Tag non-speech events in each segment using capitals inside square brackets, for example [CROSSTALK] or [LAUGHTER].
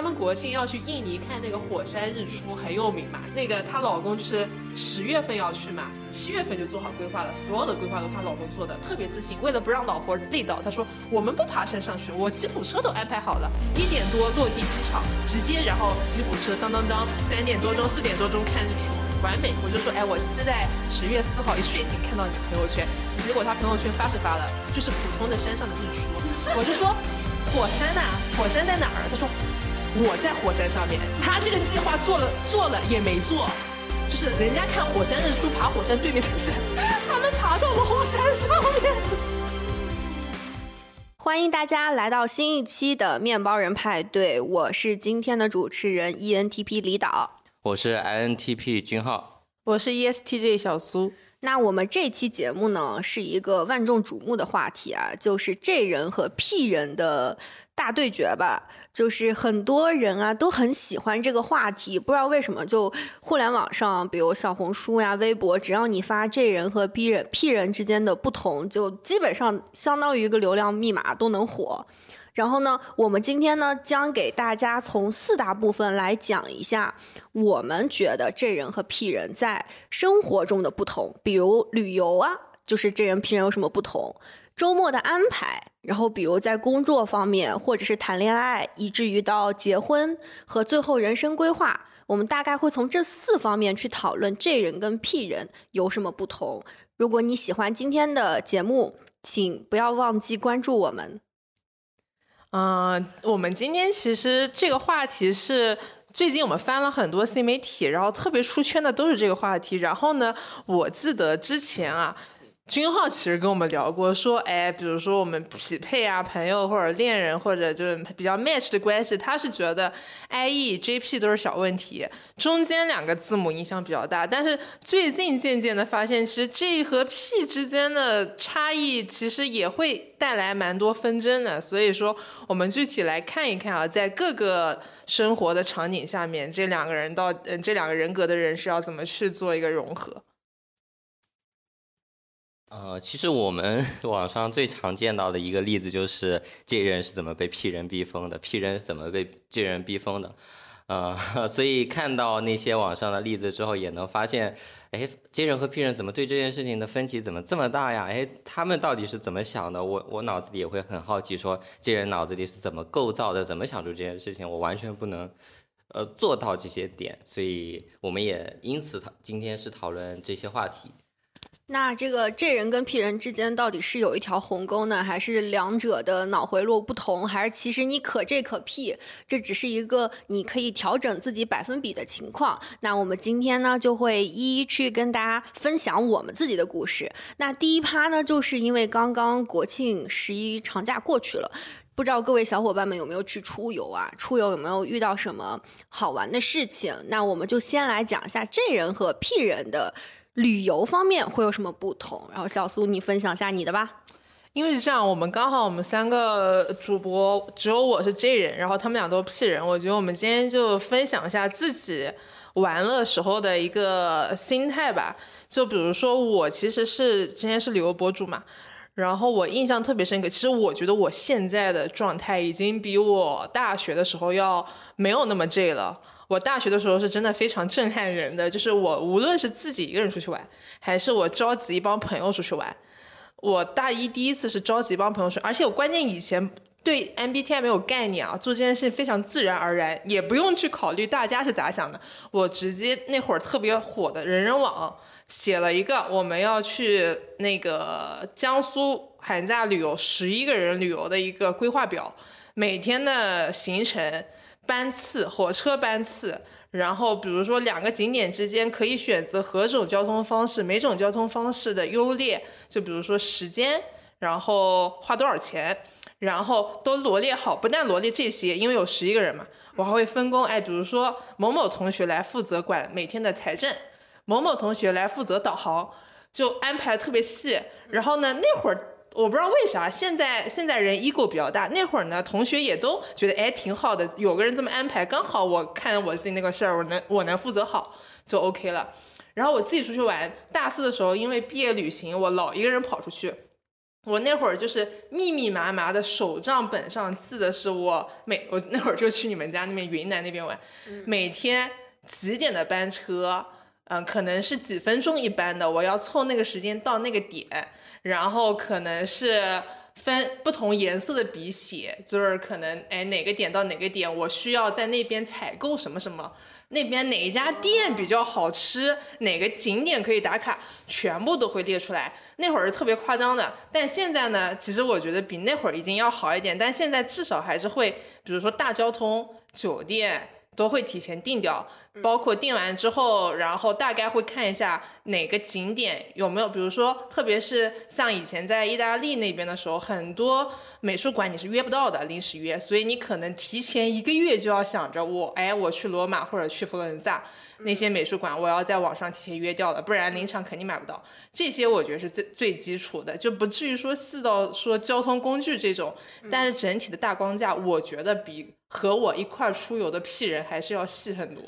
他们国庆要去印尼看那个火山日出，很有名嘛。那个她老公就是十月份要去嘛，七月份就做好规划了，所有的规划都她老公做的，特别自信。为了不让老婆累到，他说我们不爬山上去，我吉普车都安排好了，一点多落地机场，直接然后吉普车当当当，三点多钟四点多钟看日出，完美。我就说哎，我期待十月四号一睡醒看到你的朋友圈。结果他朋友圈发是发了，就是普通的山上的日出。我就说火山呐，火山在哪儿？他说。我在火山上面，他这个计划做了做了也没做，就是人家看火山日出，爬火山对面的山，他们爬到了火山上面。欢迎大家来到新一期的面包人派对，我是今天的主持人 ENTP 李导，我是 INTP 君浩，我是 ESTJ 小苏。那我们这期节目呢，是一个万众瞩目的话题啊，就是 J 人和 P 人的大对决吧。就是很多人啊都很喜欢这个话题，不知道为什么，就互联网上，比如小红书呀、微博，只要你发 J 人和 B 人、P 人之间的不同，就基本上相当于一个流量密码都能火。然后呢，我们今天呢将给大家从四大部分来讲一下，我们觉得 J 人和 P 人在生活中的不同，比如旅游啊，就是 J 人 P 人有什么不同，周末的安排，然后比如在工作方面，或者是谈恋爱，以至于到结婚和最后人生规划，我们大概会从这四方面去讨论 J 人跟 P 人有什么不同。如果你喜欢今天的节目，请不要忘记关注我们。嗯，我们今天其实这个话题是最近我们翻了很多新媒体，然后特别出圈的都是这个话题。然后呢，我记得之前啊。君浩其实跟我们聊过，说，哎，比如说我们匹配啊，朋友或者恋人，或者就是比较 match 的关系，他是觉得 I E J P 都是小问题，中间两个字母影响比较大。但是最近渐渐的发现，其实 J 和 P 之间的差异其实也会带来蛮多纷争的。所以说，我们具体来看一看啊，在各个生活的场景下面，这两个人到，嗯，这两个人格的人是要怎么去做一个融合。呃，其实我们 [LAUGHS] 网上最常见到的一个例子就是 J 人是怎么被 P 人逼疯的，P 人怎么被 J 人逼疯的，呃，[LAUGHS] 所以看到那些网上的例子之后，也能发现，哎，J 人和 P 人怎么对这件事情的分歧怎么这么大呀？哎，他们到底是怎么想的？我我脑子里也会很好奇，说 J 人脑子里是怎么构造的，怎么想出这件事情？我完全不能，呃，做到这些点，所以我们也因此讨今天是讨论这些话题。那这个 J 人跟 P 人之间到底是有一条鸿沟呢，还是两者的脑回路不同，还是其实你可 J 可 P，这只是一个你可以调整自己百分比的情况？那我们今天呢就会一一去跟大家分享我们自己的故事。那第一趴呢，就是因为刚刚国庆十一长假过去了，不知道各位小伙伴们有没有去出游啊？出游有没有遇到什么好玩的事情？那我们就先来讲一下 J 人和 P 人的。旅游方面会有什么不同？然后小苏，你分享一下你的吧。因为是这样，我们刚好我们三个主播只有我是 J 人，然后他们俩都是 P 人。我觉得我们今天就分享一下自己玩乐时候的一个心态吧。就比如说我其实是之前是旅游博主嘛，然后我印象特别深刻。其实我觉得我现在的状态已经比我大学的时候要没有那么 J 了。我大学的时候是真的非常震撼人的，就是我无论是自己一个人出去玩，还是我召集一帮朋友出去玩，我大一第一次是召集一帮朋友去，而且我关键以前对 MBTI 没有概念啊，做这件事非常自然而然，也不用去考虑大家是咋想的，我直接那会儿特别火的人人网写了一个我们要去那个江苏寒假旅游十一个人旅游的一个规划表，每天的行程。班次，火车班次，然后比如说两个景点之间可以选择何种交通方式，每种交通方式的优劣，就比如说时间，然后花多少钱，然后都罗列好。不但罗列这些，因为有十一个人嘛，我还会分工。哎，比如说某某同学来负责管每天的财政，某某同学来负责导航，就安排特别细。然后呢，那会儿。我不知道为啥现在现在人 ego 比较大，那会儿呢，同学也都觉得哎挺好的，有个人这么安排，刚好我看我自己那个事儿，我能我能负责好就 OK 了。然后我自己出去玩，大四的时候因为毕业旅行，我老一个人跑出去，我那会儿就是密密麻麻的手账本上记的是我每我那会儿就去你们家那边云南那边玩，每天几点的班车，嗯，可能是几分钟一班的，我要凑那个时间到那个点，然后可能是分不同颜色的笔写，就是可能哎哪个点到哪个点，我需要在那边采购什么什么。那边哪一家店比较好吃，哪个景点可以打卡，全部都会列出来。那会儿是特别夸张的，但现在呢，其实我觉得比那会儿已经要好一点。但现在至少还是会，比如说大交通、酒店。都会提前定掉，包括定完之后，然后大概会看一下哪个景点有没有，比如说，特别是像以前在意大利那边的时候，很多美术馆你是约不到的，临时约，所以你可能提前一个月就要想着我，哎，我去罗马或者去佛罗伦萨那些美术馆，我要在网上提前约掉了，不然临场肯定买不到。这些我觉得是最最基础的，就不至于说细到说交通工具这种，但是整体的大框架，我觉得比。和我一块出游的屁人还是要细很多。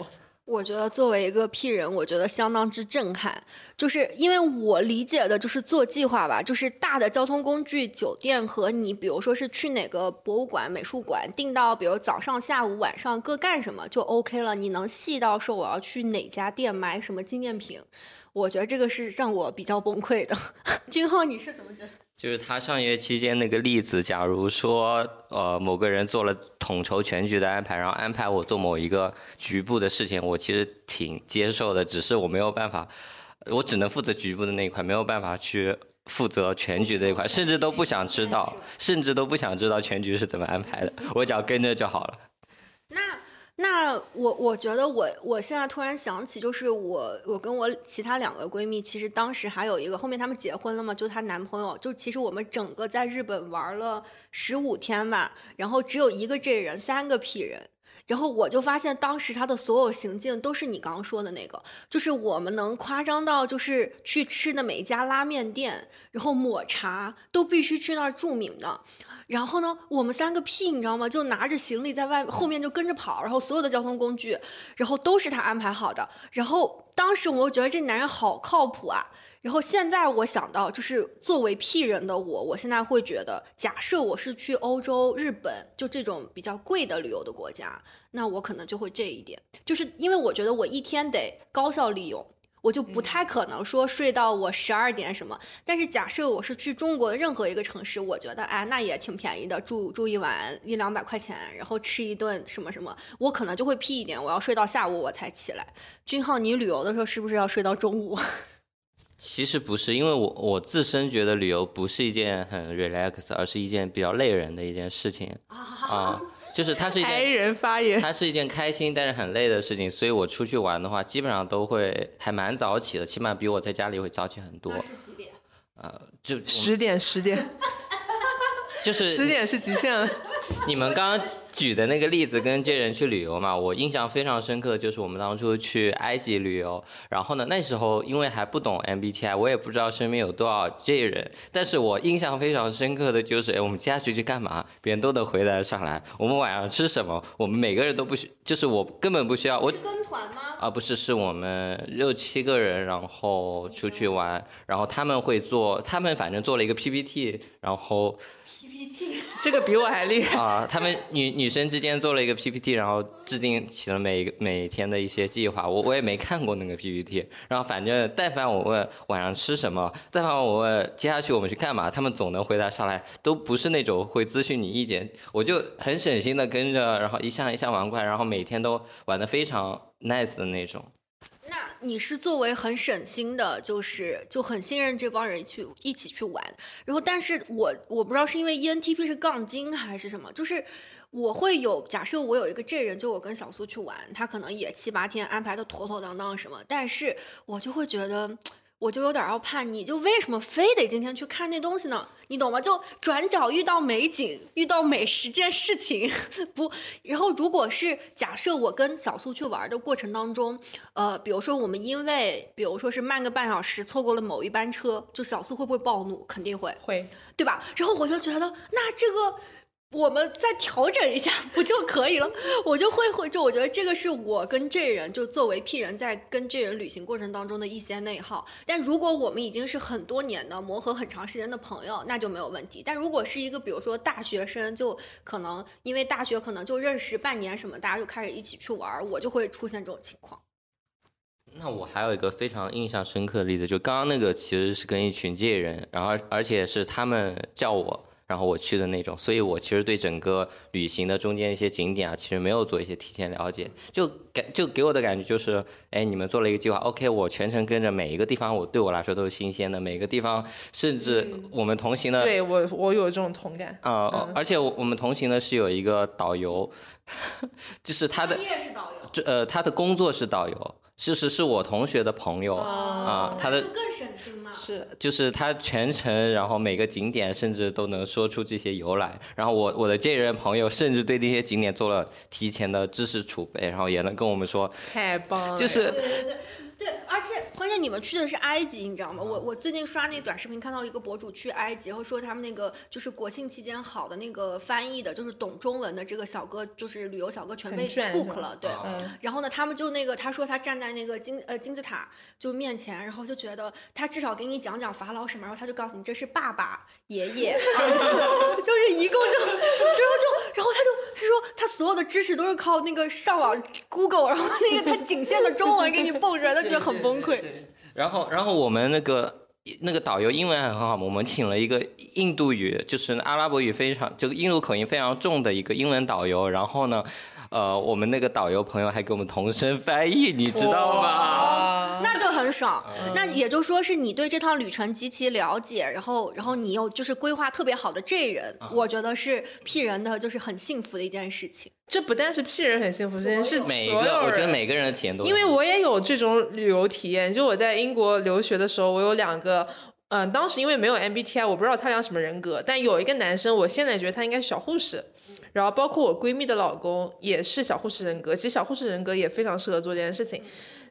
我觉得作为一个屁人，我觉得相当之震撼，就是因为我理解的就是做计划吧，就是大的交通工具、酒店和你，比如说是去哪个博物馆、美术馆，定到比如早上、下午、晚上各干什么就 OK 了。你能细到说我要去哪家店买什么纪念品，我觉得这个是让我比较崩溃的。[LAUGHS] 君浩，你是怎么觉得？就是他上学期间那个例子，假如说，呃，某个人做了统筹全局的安排，然后安排我做某一个局部的事情，我其实挺接受的，只是我没有办法，我只能负责局部的那一块，没有办法去负责全局这一块，甚至都不想知道，甚至都不想知道全局是怎么安排的，我只要跟着就好了。那。那我我觉得我我现在突然想起，就是我我跟我其他两个闺蜜，其实当时还有一个，后面她们结婚了嘛，就她男朋友，就其实我们整个在日本玩了十五天吧，然后只有一个 J 人，三个 P 人，然后我就发现当时他的所有行径都是你刚刚说的那个，就是我们能夸张到就是去吃的每一家拉面店，然后抹茶都必须去那儿注明的。然后呢，我们三个屁，你知道吗？就拿着行李在外后面就跟着跑，然后所有的交通工具，然后都是他安排好的。然后当时我觉得这男人好靠谱啊。然后现在我想到，就是作为屁人的我，我现在会觉得，假设我是去欧洲、日本，就这种比较贵的旅游的国家，那我可能就会这一点，就是因为我觉得我一天得高效利用。我就不太可能说睡到我十二点什么，但是假设我是去中国的任何一个城市，我觉得哎，那也挺便宜的，住住一晚一两百块钱，然后吃一顿什么什么，我可能就会屁一点，我要睡到下午我才起来。君浩，你旅游的时候是不是要睡到中午？[LAUGHS] 其实不是，因为我我自身觉得旅游不是一件很 relax，而是一件比较累人的一件事情啊。就是它是一件人发言，它是一件开心但是很累的事情，所以我出去玩的话，基本上都会还蛮早起的，起码比我在家里会早起很多。是几点？呃，就十点，十点，就是十点是极限了。你们刚刚。举的那个例子跟这人去旅游嘛，我印象非常深刻，就是我们当初去埃及旅游，然后呢，那时候因为还不懂 MBTI，我也不知道身边有多少这人，但是我印象非常深刻的就是，哎，我们接下去去干嘛？别人都能回答上来。我们晚上吃什么？我们每个人都不需，就是我根本不需要。我跟团吗？啊，不是，是我们六七个人，然后出去玩，然后他们会做，他们反正做了一个 PPT，然后。这个比我还厉害 [LAUGHS] 啊！他们女女生之间做了一个 PPT，然后制定起了每个每天的一些计划。我我也没看过那个 PPT，然后反正但凡我问晚上吃什么，但凡我问接下去我们去干嘛，他们总能回答上来，都不是那种会咨询你意见。我就很省心的跟着，然后一项一项玩过来，然后每天都玩的非常 nice 的那种。那你是作为很省心的，就是就很信任这帮人去一起去玩，然后但是我我不知道是因为 ENTP 是杠精还是什么，就是我会有假设我有一个这人，就我跟小苏去玩，他可能也七八天安排的妥妥当当什么，但是我就会觉得。我就有点要叛逆，就为什么非得今天去看那东西呢？你懂吗？就转角遇到美景，遇到美食这件事情 [LAUGHS] 不。然后，如果是假设我跟小苏去玩的过程当中，呃，比如说我们因为，比如说是慢个半小时，错过了某一班车，就小苏会不会暴怒？肯定会，会，对吧？然后我就觉得，那这个我们再调整一下 [LAUGHS] 不就可以了？我就会会就我觉得这个是我跟这人就作为 P 人在跟这人旅行过程当中的一些内耗。但如果我们已经是很多年的磨合很长时间的朋友，那就没有问题。但如果是一个比如说大学生，就可能因为大学可能就认识半年什么，大家就开始一起去玩，我就会出现这种情况。那我还有一个非常印象深刻的例子，就刚刚那个其实是跟一群 J 人，然后而且是他们叫我。然后我去的那种，所以我其实对整个旅行的中间一些景点啊，其实没有做一些提前了解，就感就给我的感觉就是，哎，你们做了一个计划，OK，我全程跟着每一个地方，我对我来说都是新鲜的，每个地方，甚至我们同行的，对我我有这种同感啊，而且我们同行的是有一个导游，[LAUGHS] 就是他的业是导游，这呃他的工作是导游。事实是我同学的朋友啊，他的更省心嘛，是，就是他全程，然后每个景点甚至都能说出这些由来，然后我我的这人朋友甚至对那些景点做了提前的知识储备，然后也能跟我们说，太棒了，就是对对对。对，而且关键你们去的是埃及，你知道吗？我我最近刷那短视频，看到一个博主去埃及，然后说他们那个就是国庆期间好的那个翻译的，就是懂中文的这个小哥，就是旅游小哥全被 book 了。对，然后呢，他们就那个他说他站在那个金呃金字塔就面前，然后就觉得他至少给你讲讲法老什么，然后他就告诉你这是爸爸、爷爷、儿子，[LAUGHS] 就是一共就，然后就然后他就他说他所有的知识都是靠那个上网 Google，然后那个他仅限的中文给你蹦出来，他。[LAUGHS] 就很崩溃。然后，然后我们那个那个导游英文还很好嘛，我们请了一个印度语，就是阿拉伯语非常，就印度口音非常重的一个英文导游。然后呢，呃，我们那个导游朋友还给我们同声翻译，你知道吗？那就很爽。那也就说是你对这趟旅程极其了解，然后，然后你又就是规划特别好的这人，我觉得是 P 人的就是很幸福的一件事情。这不但是 P 人很幸福，这件事每个我觉得每个人的体验都。因为我也有这种旅游体验，就我在英国留学的时候，我有两个，嗯，当时因为没有 MBTI，我不知道他俩什么人格，但有一个男生，我现在觉得他应该是小护士，然后包括我闺蜜的老公也是小护士人格，其实小护士人格也非常适合做这件事情。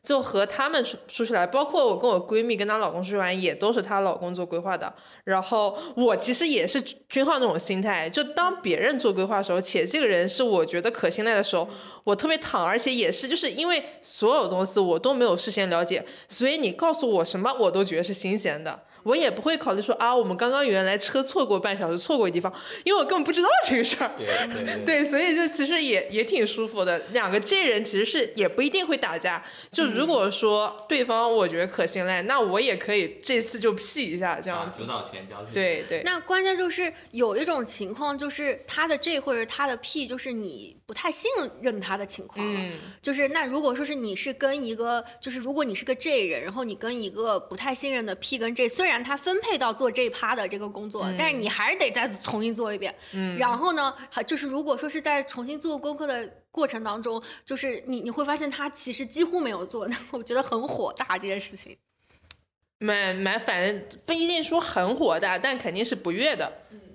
就和他们出出去来，包括我跟我闺蜜跟她老公出去玩，也都是她老公做规划的。然后我其实也是君浩那种心态，就当别人做规划的时候，且这个人是我觉得可信赖的时候，我特别躺，而且也是就是因为所有东西我都没有事先了解，所以你告诉我什么，我都觉得是新鲜的。我也不会考虑说啊，我们刚刚原来车错过半小时，错过地方，因为我根本不知道这个事儿。[LAUGHS] 对对对，所以就其实也也挺舒服的。两个这人其实是也不一定会打架。就如果说对方我觉得可信赖，那我也可以这次就 P 一下这样子。主导权交给对对。那关键就是有一种情况，就是他的这或者他的 P，就是你不太信任他的情况。嗯。就是那如果说是你是跟一个，就是如果你是个 J 人，然后你跟一个不太信任的 P 跟 J，虽然。他分配到做这一趴的这个工作，但是你还是得再重新做一遍。嗯，然后呢，还就是如果说是在重新做功课的过程当中，就是你你会发现他其实几乎没有做，那我觉得很火大这件事情。蛮蛮，反正不一定说很火大，但肯定是不悦的。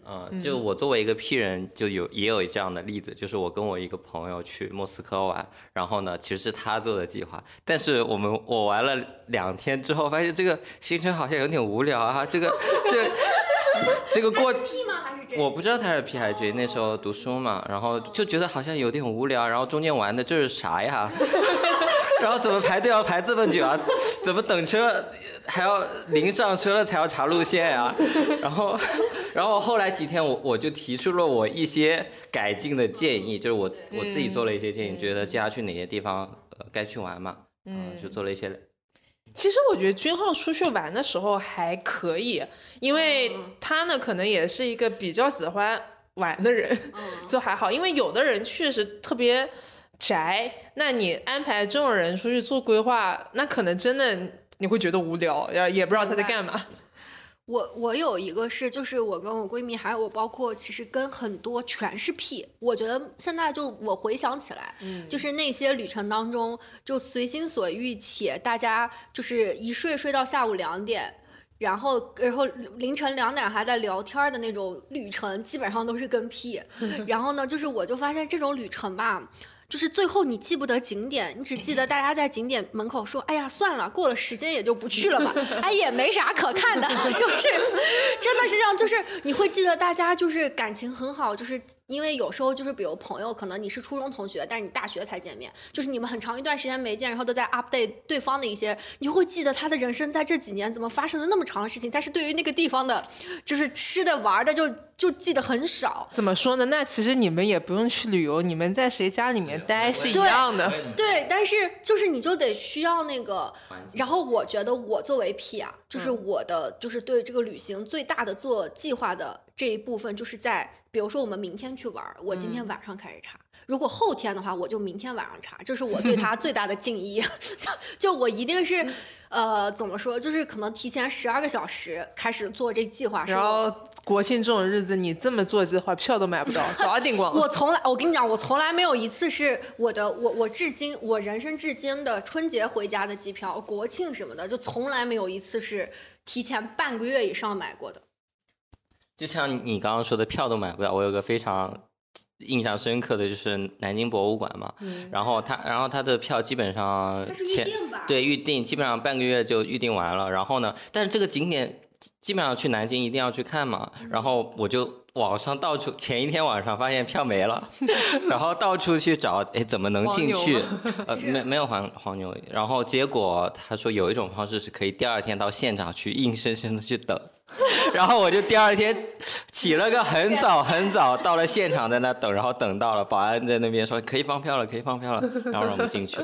嗯，就我作为一个 P 人，就有也有这样的例子，就是我跟我一个朋友去莫斯科玩，然后呢，其实是他做的计划，但是我们我玩了两天之后，发现这个行程好像有点无聊啊，这个这 [LAUGHS] 这个过 P 吗？还是我不知道他是 P 还是 J，那时候读书嘛，然后就觉得好像有点无聊，然后中间玩的这是啥呀？[LAUGHS] 然后怎么排队要排这么久啊？怎么等车还要临上车了才要查路线啊？[LAUGHS] 然后，[LAUGHS] 然后后来几天我我就提出了我一些改进的建议，就是我我自己做了一些建议，觉得接下去哪些地方呃该去玩嘛，嗯，就做了一些。其实我觉得君浩出去玩的时候还可以，因为他呢可能也是一个比较喜欢玩的人，[LAUGHS] 就还好，因为有的人确实特别。宅，那你安排这种人出去做规划，那可能真的你会觉得无聊，也也不知道他在干嘛。我我有一个是，就是我跟我闺蜜，还有我包括其实跟很多全是屁。我觉得现在就我回想起来，嗯，就是那些旅程当中，就随心所欲且大家就是一睡睡到下午两点，然后然后凌晨两点还在聊天的那种旅程，基本上都是跟屁。[LAUGHS] 然后呢，就是我就发现这种旅程吧。就是最后你记不得景点，你只记得大家在景点门口说：“哎呀，算了，过了时间也就不去了吧。[LAUGHS] ”哎，也没啥可看的，就是真的是这样。就是你会记得大家就是感情很好，就是因为有时候就是比如朋友，可能你是初中同学，但是你大学才见面，就是你们很长一段时间没见，然后都在 update 对方的一些，你就会记得他的人生在这几年怎么发生了那么长的事情，但是对于那个地方的，就是吃的玩的就就记得很少。怎么说呢？那其实你们也不用去旅游，你们在谁家里面待是一样的。对，但是就是你就得需要那个，然后我觉得我作为 P 啊，就是我的就是对这个旅行最大的做计划的这一部分，就是在比如说我们明天去玩，我今天晚上开始查，如果后天的话，我就明天晚上查，这是我对他最大的敬意。[LAUGHS] 就我一定是，呃，怎么说，就是可能提前十二个小时开始做这计划，然后国庆这种日子，你这么做计划，票都买不到，早订光了。我 [LAUGHS] 从来，我跟你讲，我从来没有一次是我的，我我至今，我人生至今的春节回家的机票、国庆什么的，就从来没有一次是提前半个月以上买过的。就像你刚刚说的，票都买不了。我有个非常印象深刻的就是南京博物馆嘛，然后他，然后他的票基本上前定吧？对预定，基本上半个月就预定完了。然后呢，但是这个景点基本上去南京一定要去看嘛，然后我就网上到处前一天晚上发现票没了，[LAUGHS] 然后到处去找，哎，怎么能进去？[LAUGHS] 呃，没没有黄黄牛。然后结果他说有一种方式是可以第二天到现场去硬生生的去等。[LAUGHS] 然后我就第二天起了个很早很早，到了现场在那等，然后等到了，保安在那边说可以放票了，可以放票了，然后让我们进去。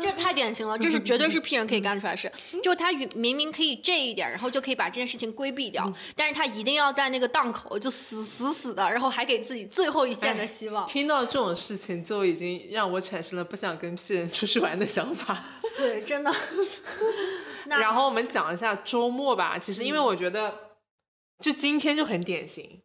这太典型了，这是绝对是 P 人可以干出来的事。就他明明明可以这一点，然后就可以把这件事情规避掉，但是他一定要在那个档口就死死死死的，然后还给自己最后一线的希望。听到这种事情，就已经让我产生了不想跟 P 人出去玩的想法。[LAUGHS] 对，真的。[LAUGHS] 然后我们讲一下周末吧。其实因为我觉得，就今天就很典型。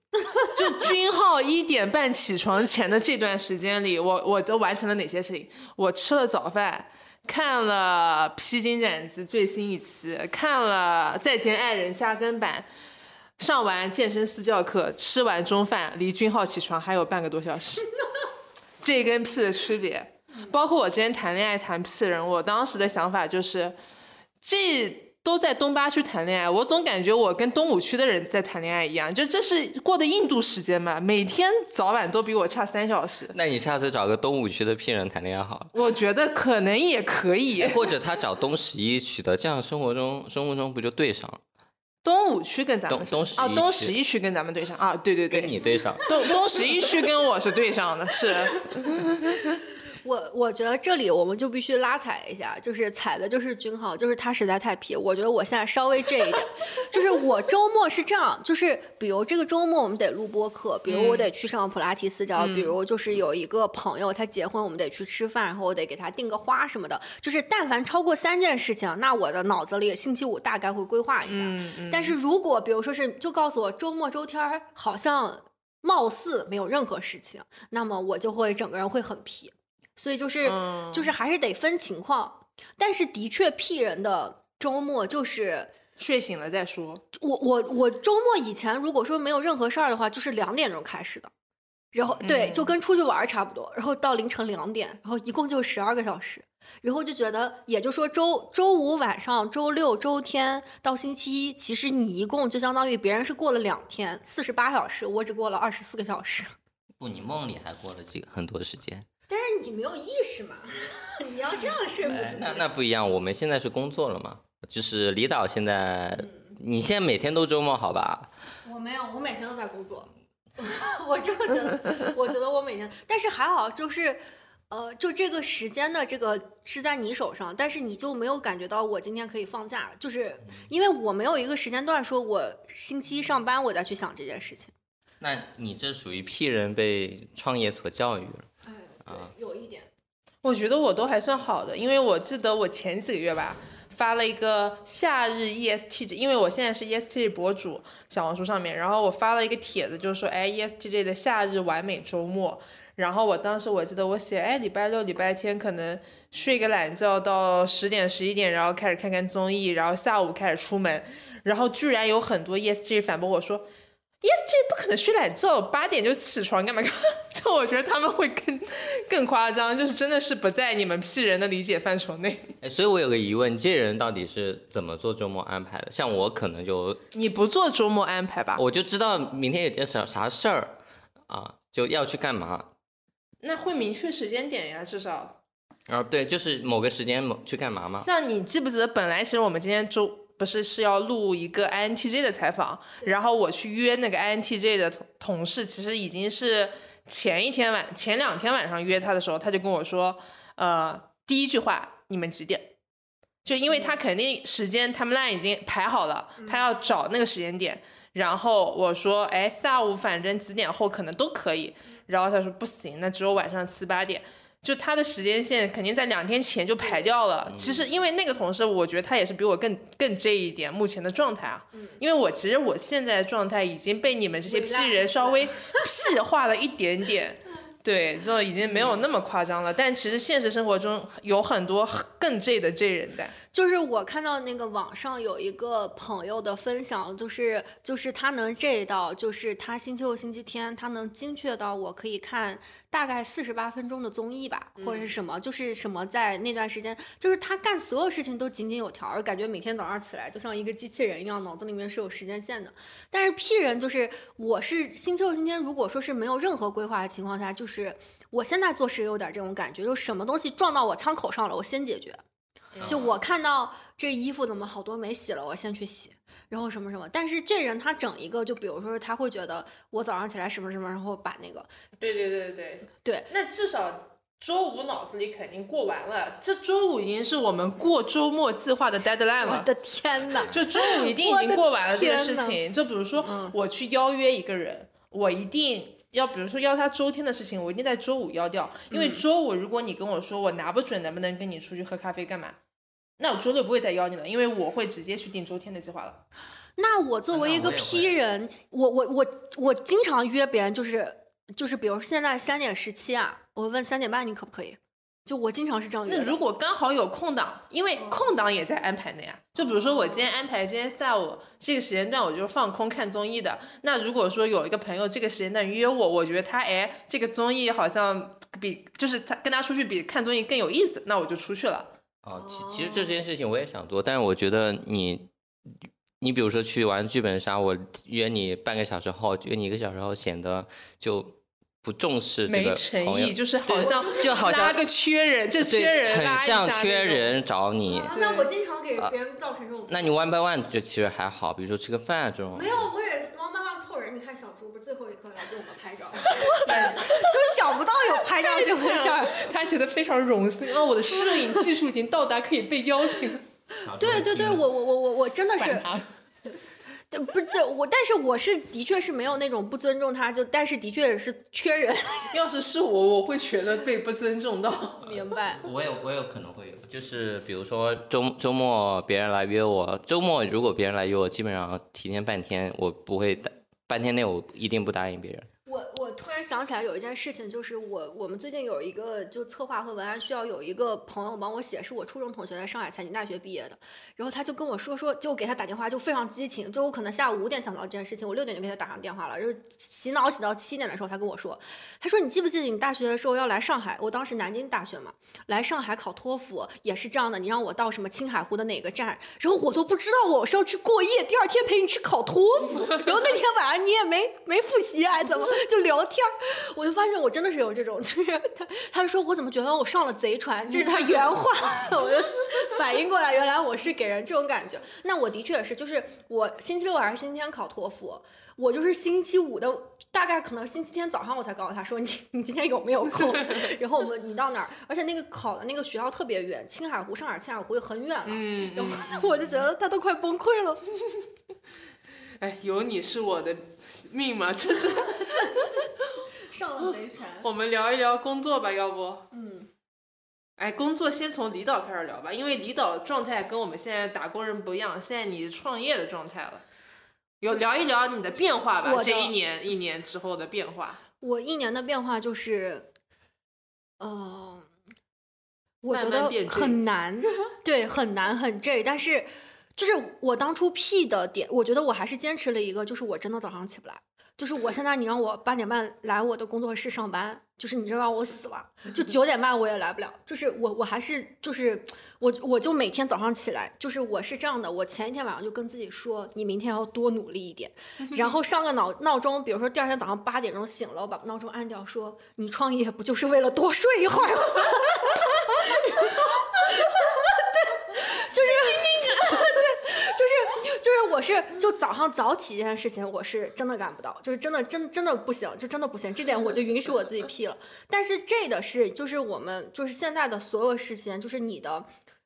就君浩一点半起床前的这段时间里，我我都完成了哪些事情？我吃了早饭，看了《披荆斩棘》最新一期，看了《再见爱人》加更版，上完健身私教课，吃完中饭，离君浩起床还有半个多小时。[LAUGHS] 这跟 P 的区别，包括我之前谈恋爱谈 P 人，我当时的想法就是，这都在东八区谈恋爱，我总感觉我跟东五区的人在谈恋爱一样，就这是过的印度时间嘛，每天早晚都比我差三小时。那你下次找个东五区的 P 人谈恋爱好了，我觉得可能也可以，或者他找东十一区的，这样生活中生活中不就对上了？东五区跟咱们东东十啊，一区东十一区跟咱们对上啊，对对对，跟你对上。东东十一区跟我是对上的，是。我我觉得这里我们就必须拉踩一下，就是踩的就是君浩，就是他实在太皮。我觉得我现在稍微这一点，就是我周末是这样，就是比如这个周末我们得录播课，比如我得去上普拉提私教，比如就是有一个朋友他结婚，我们得去吃饭，然后我得给他订个花什么的。就是但凡超过三件事情，那我的脑子里星期五大概会规划一下。但是如果比如说是就告诉我周末周天儿好像貌似没有任何事情，那么我就会整个人会很皮。所以就是、嗯就是还是得分情况，但是的确 P 人的周末就是睡醒了再说。我我我周末以前如果说没有任何事儿的话，就是两点钟开始的，然后对，就跟出去玩儿差不多，然后到凌晨两点，然后一共就十二个小时，然后就觉得，也就说周周五晚上、周六、周天到星期一，其实你一共就相当于别人是过了两天，四十八小时，我只过了二十四个小时。不，你梦里还过了几个很多时间。但是你没有意识嘛，[LAUGHS] 你要这样说服自己。那那不一样，我们现在是工作了嘛，就是李导现在，你现在每天都周末好吧？我没有，我每天都在工作。[LAUGHS] 我真的觉得，[LAUGHS] 我觉得我每天，但是还好，就是，呃，就这个时间的这个是在你手上，但是你就没有感觉到我今天可以放假，就是因为我没有一个时间段说我星期一上班我再去想这件事情。那你这属于 P 人被创业所教育了。哎，对，有一点。我觉得我都还算好的，因为我记得我前几个月吧发了一个夏日 ESTJ，因为我现在是 ESTJ 博主，小红书上面，然后我发了一个帖子，就是说，哎，ESTJ 的夏日完美周末。然后我当时我记得我写，哎，礼拜六、礼拜天可能睡个懒觉到十点、十一点，然后开始看看综艺，然后下午开始出门，然后居然有很多 ESTJ 反驳我说。ESTJ 不可能睡懒觉，八点就起床干嘛干嘛？[LAUGHS] 就我觉得他们会更 [LAUGHS] 更夸张，就是真的是不在你们 P 人的理解范畴内。哎，所以我有个疑问，这人到底是怎么做周末安排的？像我可能就你不做周末安排吧？我就知道明天有件啥啥事儿啊，就要去干嘛。那会明确时间点呀，至少。啊，对，就是某个时间某去干嘛嘛。像你记不记得，本来其实我们今天周不是是要录一个 INTJ 的采访，然后我去约那个 INTJ 的同同事，其实已经是前一天晚前两天晚上约他的时候，他就跟我说，呃，第一句话你们几点？就因为他肯定时间 timeline 已经排好了，他要找那个时间点。然后我说，哎，下午反正几点后可能都可以。然后他说不行，那只有晚上七八点。就他的时间线肯定在两天前就排掉了。其实因为那个同事，我觉得他也是比我更更这一点目前的状态啊。因为我其实我现在的状态已经被你们这些 P 人稍微屁化了一点点。[LAUGHS] 对，就已经没有那么夸张了。但其实现实生活中有很多更 J 的 J 人在。就是我看到那个网上有一个朋友的分享，就是就是他能这一道，就是他星期六、星期天他能精确到我可以看大概四十八分钟的综艺吧，或者是什么，就是什么在那段时间，就是他干所有事情都井井有条，感觉每天早上起来就像一个机器人一样，脑子里面是有时间线的。但是 P 人就是我是星期六、星期天，如果说是没有任何规划的情况下，就是。是我现在做事有点这种感觉，就什么东西撞到我枪口上了，我先解决。就我看到这衣服怎么好多没洗了，我先去洗，然后什么什么。但是这人他整一个，就比如说他会觉得我早上起来什么什么，然后把那个，对对对对对。那至少周五脑子里肯定过完了，这周五已经是我们过周末计划的 deadline 了。我的天呐，就周五一定已经过完了这个事情。就比如说我去邀约一个人，我一定。要比如说邀他周天的事情，我一定在周五邀掉，因为周五如果你跟我说我拿不准能不能跟你出去喝咖啡干嘛，那我周六不会再邀你了，因为我会直接去定周天的计划了。那我作为一个 P 人，我我我我经常约别人，就是就是比如现在三点十七啊，我问三点半你可不可以？就我经常是这样。那如果刚好有空档，因为空档也在安排的呀。就比如说我今天安排今天下午这个时间段，我就放空看综艺的。那如果说有一个朋友这个时间段约我，我觉得他哎这个综艺好像比就是他跟他出去比看综艺更有意思，那我就出去了。哦，其其实这件事情我也想做，但是我觉得你你比如说去玩剧本杀，我约你半个小时后，约你一个小时后，显得就。不重视没诚意，就是好像就好像拉个缺人，这缺人很像缺人找你。那我经常给别人造成这种。那你 one by one 就其实还好，比如说吃个饭这种。没有，我也 one by one 凑人。你看小猪不是最后一刻来给我们拍照，[LAUGHS] 都想不到有拍照这回事儿，[LAUGHS] 他觉得非常荣幸啊！我的摄影技术已经到达可以被邀请。对对对，我我我我我真的是。不是这我，但是我是的确是没有那种不尊重他，就但是的确也是缺人。[LAUGHS] 要是是我，我会觉得被不尊重到。明白。我有我有可能会有，就是比如说周周末别人来约我，周末如果别人来约我，基本上提前半天，我不会半天内我一定不答应别人。我我突然想起来有一件事情，就是我我们最近有一个就策划和文案需要有一个朋友帮我写，是我初中同学，在上海财经大学毕业的。然后他就跟我说说，就给他打电话，就非常激情。就我可能下午五点想到这件事情，我六点就给他打上电话了。然后洗脑洗到七点的时候，他跟我说，他说你记不记得你大学的时候要来上海？我当时南京大学嘛，来上海考托福也是这样的，你让我到什么青海湖的哪个站，然后我都不知道我是要去过夜，第二天陪你去考托福。然后那天晚上你也没没复习还怎么？就聊天我就发现我真的是有这种，就是他，他就说我怎么觉得我上了贼船，这是他原话，我就反应过来，原来我是给人这种感觉。那我的确也是，就是我星期六还是星期天考托福，我就是星期五的，大概可能星期天早上我才告诉他说你你今天有没有空，[LAUGHS] 然后我们你到哪儿，而且那个考的那个学校特别远，青海湖上海青海湖也很远了，然后 [LAUGHS] 我就觉得他都快崩溃了。哎，有你是我的命吗？就是 [LAUGHS] 上了贼船。我们聊一聊工作吧，要不？嗯。哎，工作先从离岛开始聊吧，因为离岛状态跟我们现在打工人不一样，现在你创业的状态了。有聊一聊你的变化吧，这一年一年之后的变化。我一年的变化就是，呃，我觉得很难，[LAUGHS] 对，很难，很 J，，但是。就是我当初 P 的点，我觉得我还是坚持了一个，就是我真的早上起不来。就是我现在，你让我八点半来我的工作室上班，就是你这让我死了，就九点半我也来不了。就是我我还是就是我我就每天早上起来，就是我是这样的，我前一天晚上就跟自己说，你明天要多努力一点，[LAUGHS] 然后上个闹闹钟，比如说第二天早上八点钟醒了，我把闹钟按掉，说你创业不就是为了多睡一会儿吗？[LAUGHS] 就是我是就早上早起这件事情，我是真的干不到，就是真的真真的不行，就真的不行，这点我就允许我自己 P 了。但是这的是就是我们就是现在的所有事情，就是你的，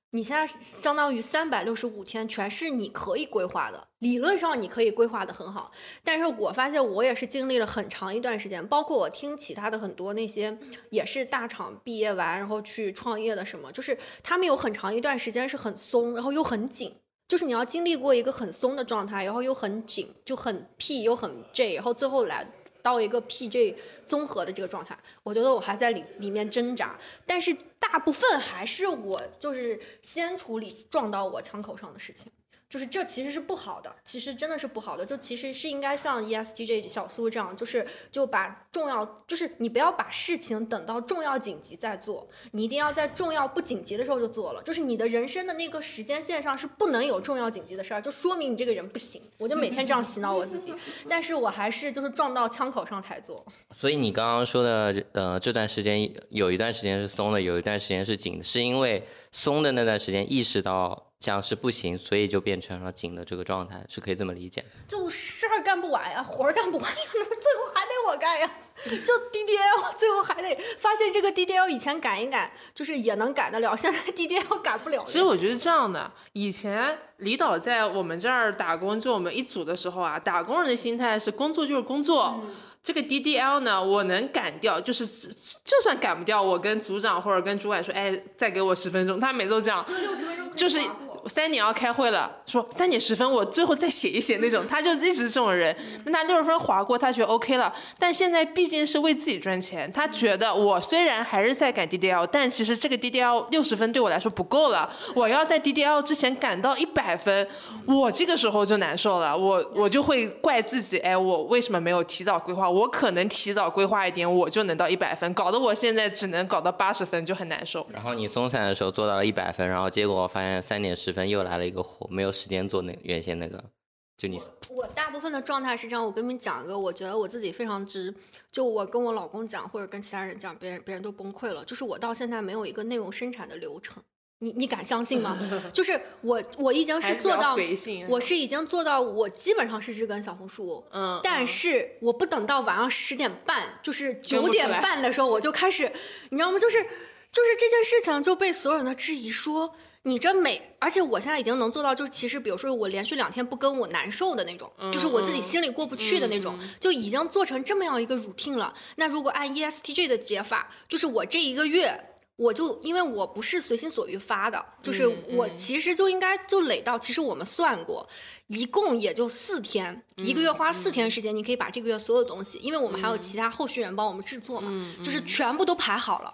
你现在相当于三百六十五天全是你可以规划的，理论上你可以规划的很好。但是我发现我也是经历了很长一段时间，包括我听其他的很多那些也是大厂毕业完然后去创业的什么，就是他们有很长一段时间是很松，然后又很紧。就是你要经历过一个很松的状态，然后又很紧，就很 P 又很 J，然后最后来到一个 PJ 综合的这个状态。我觉得我还在里里面挣扎，但是大部分还是我就是先处理撞到我枪口上的事情。就是这其实是不好的，其实真的是不好的。就其实是应该像 ESTJ 小苏这样，就是就把重要，就是你不要把事情等到重要紧急再做，你一定要在重要不紧急的时候就做了。就是你的人生的那个时间线上是不能有重要紧急的事儿，就说明你这个人不行。我就每天这样洗脑我自己，[LAUGHS] 但是我还是就是撞到枪口上才做。所以你刚刚说的，呃，这段时间有一段时间是松的，有一段时间是紧的，是因为松的那段时间意识到。这样是不行，所以就变成了紧的这个状态，是可以这么理解。就事儿干不完呀，活儿干不完呀，[LAUGHS] 那么最后还得我干呀。就 DDL 最后还得发现这个 DDL 以前赶一赶，就是也能赶得了，现在 DDL 赶不了。其实我觉得这样的，以前李导在我们这儿打工，就我们一组的时候啊，打工人的心态是工作就是工作。这个 DDL 呢，我能赶掉，就是就算赶不掉，我跟组长或者跟主管说，哎，再给我十分钟。他每次都这样，就六十分钟就是。三点要开会了，说三点十分我最后再写一写那种，他就一直这种人。那他六十分划过，他觉得 OK 了。但现在毕竟是为自己赚钱，他觉得我虽然还是在赶 DDL，但其实这个 DDL 六十分对我来说不够了。我要在 DDL 之前赶到一百分，我这个时候就难受了。我我就会怪自己，哎，我为什么没有提早规划？我可能提早规划一点，我就能到一百分，搞得我现在只能搞到八十分，就很难受。然后你松散的时候做到了一百分，然后结果发现三点十。分分又来了一个活，没有时间做那原先那个，就你我大部分的状态是这样。我跟你们讲一个，我觉得我自己非常之，就我跟我老公讲或者跟其他人讲，别人别人都崩溃了。就是我到现在没有一个内容生产的流程，你你敢相信吗？[LAUGHS] 就是我我已经是做到，我是已经做到，我基本上是日更小红书，嗯，但是我不等到晚上十点半，就是九点半的时候我就开始，你知道吗？就是就是这件事情就被所有人的质疑说。你这每，而且我现在已经能做到，就是其实，比如说我连续两天不跟我难受的那种，就是我自己心里过不去的那种，就已经做成这么样一个 routine 了。那如果按 ESTJ 的解法，就是我这一个月，我就因为我不是随心所欲发的，就是我其实就应该就累到，其实我们算过，一共也就四天，一个月花四天时间，你可以把这个月所有东西，因为我们还有其他后续人帮我们制作嘛，就是全部都排好了。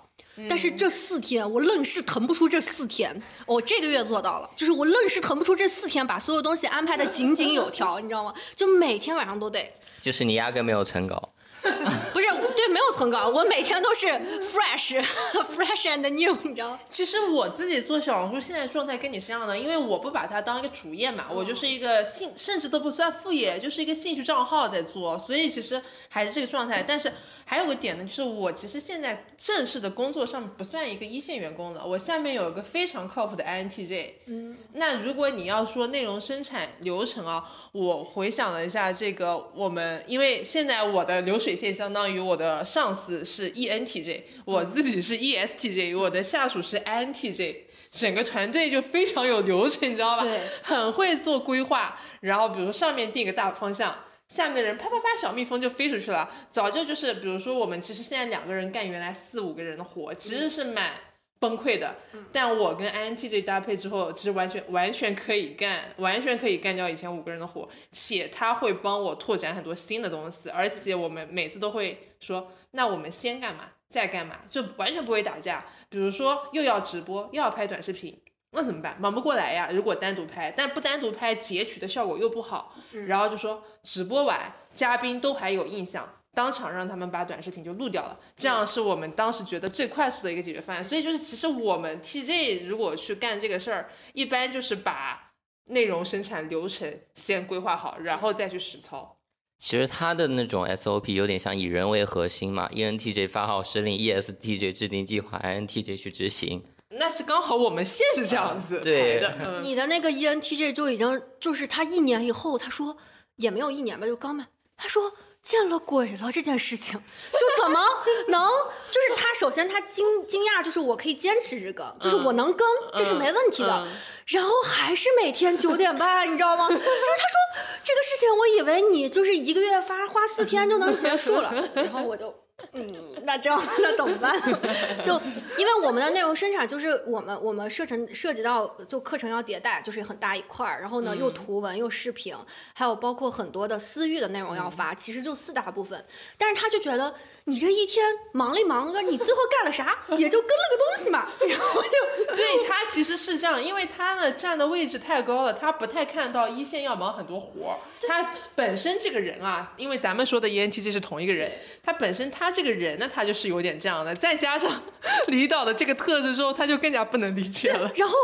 但是这四天我愣是腾不出这四天，我这个月做到了，就是我愣是腾不出这四天把所有东西安排的井井有条，你知道吗？就每天晚上都得。就是你压根没有存稿。[LAUGHS] 不是，对，没有存稿，我每天都是 fresh，fresh [LAUGHS] and new，你知道？其实我自己做小红书现在状态跟你是一样的，因为我不把它当一个主业嘛，我就是一个兴，甚至都不算副业，就是一个兴趣账号在做，所以其实还是这个状态，但是。还有个点呢，就是我其实现在正式的工作上不算一个一线员工了，我下面有一个非常靠谱的 INTJ。嗯，那如果你要说内容生产流程啊，我回想了一下这个，我们因为现在我的流水线相当于我的上司是 ENTJ，我自己是 ESTJ，我的下属是 INTJ，整个团队就非常有流程，你知道吧？对，很会做规划，然后比如上面定一个大方向。下面的人啪啪啪，小蜜蜂就飞出去了。早就就是，比如说我们其实现在两个人干原来四五个人的活，其实是蛮崩溃的。但我跟 INTJ 搭配之后，其实完全完全可以干，完全可以干掉以前五个人的活。且他会帮我拓展很多新的东西，而且我们每次都会说，那我们先干嘛，再干嘛，就完全不会打架。比如说又要直播，又要拍短视频。那怎么办？忙不过来呀。如果单独拍，但不单独拍，截取的效果又不好。然后就说直播完，嘉宾都还有印象，当场让他们把短视频就录掉了，这样是我们当时觉得最快速的一个解决方案。所以就是，其实我们 TJ 如果去干这个事儿，一般就是把内容生产流程先规划好，然后再去实操。其实他的那种 SOP 有点像以人为核心嘛，ENTJ 发号施令，ESTJ 制定计划，INTJ 去执行。那是刚好我们线是这样子对排的。嗯你的那个 E ENTJ 就已经就是他一年以后，他说也没有一年吧，就刚满，他说见了鬼了这件事情，就怎么 [LAUGHS] 能就是他首先他惊惊讶，就是我可以坚持这个，就是我能更，这是没问题的。嗯然后还是每天九点半，你知道吗？[LAUGHS] 就是他说这个事情，我以为你就是一个月发花四天就能结束了，[LAUGHS] 然后我就。嗯，那这样那怎么办？[LAUGHS] 就因为我们的内容生产，就是我们我们设成涉及到就课程要迭代，就是很大一块儿，然后呢又图文又视频，还有包括很多的私域的内容要发，其实就四大部分。但是他就觉得你这一天忙里忙个，你最后干了啥？也就跟了个东西嘛，[LAUGHS] 然后就对他其实是这样，因为他呢站的位置太高了，他不太看到一线要忙很多活儿。他本身这个人啊，因为咱们说的 E ENTJ 是同一个人，他本身他这个人呢，他就是有点这样的，再加上 [LAUGHS] 李导的这个特质之后，他就更加不能理解了。然后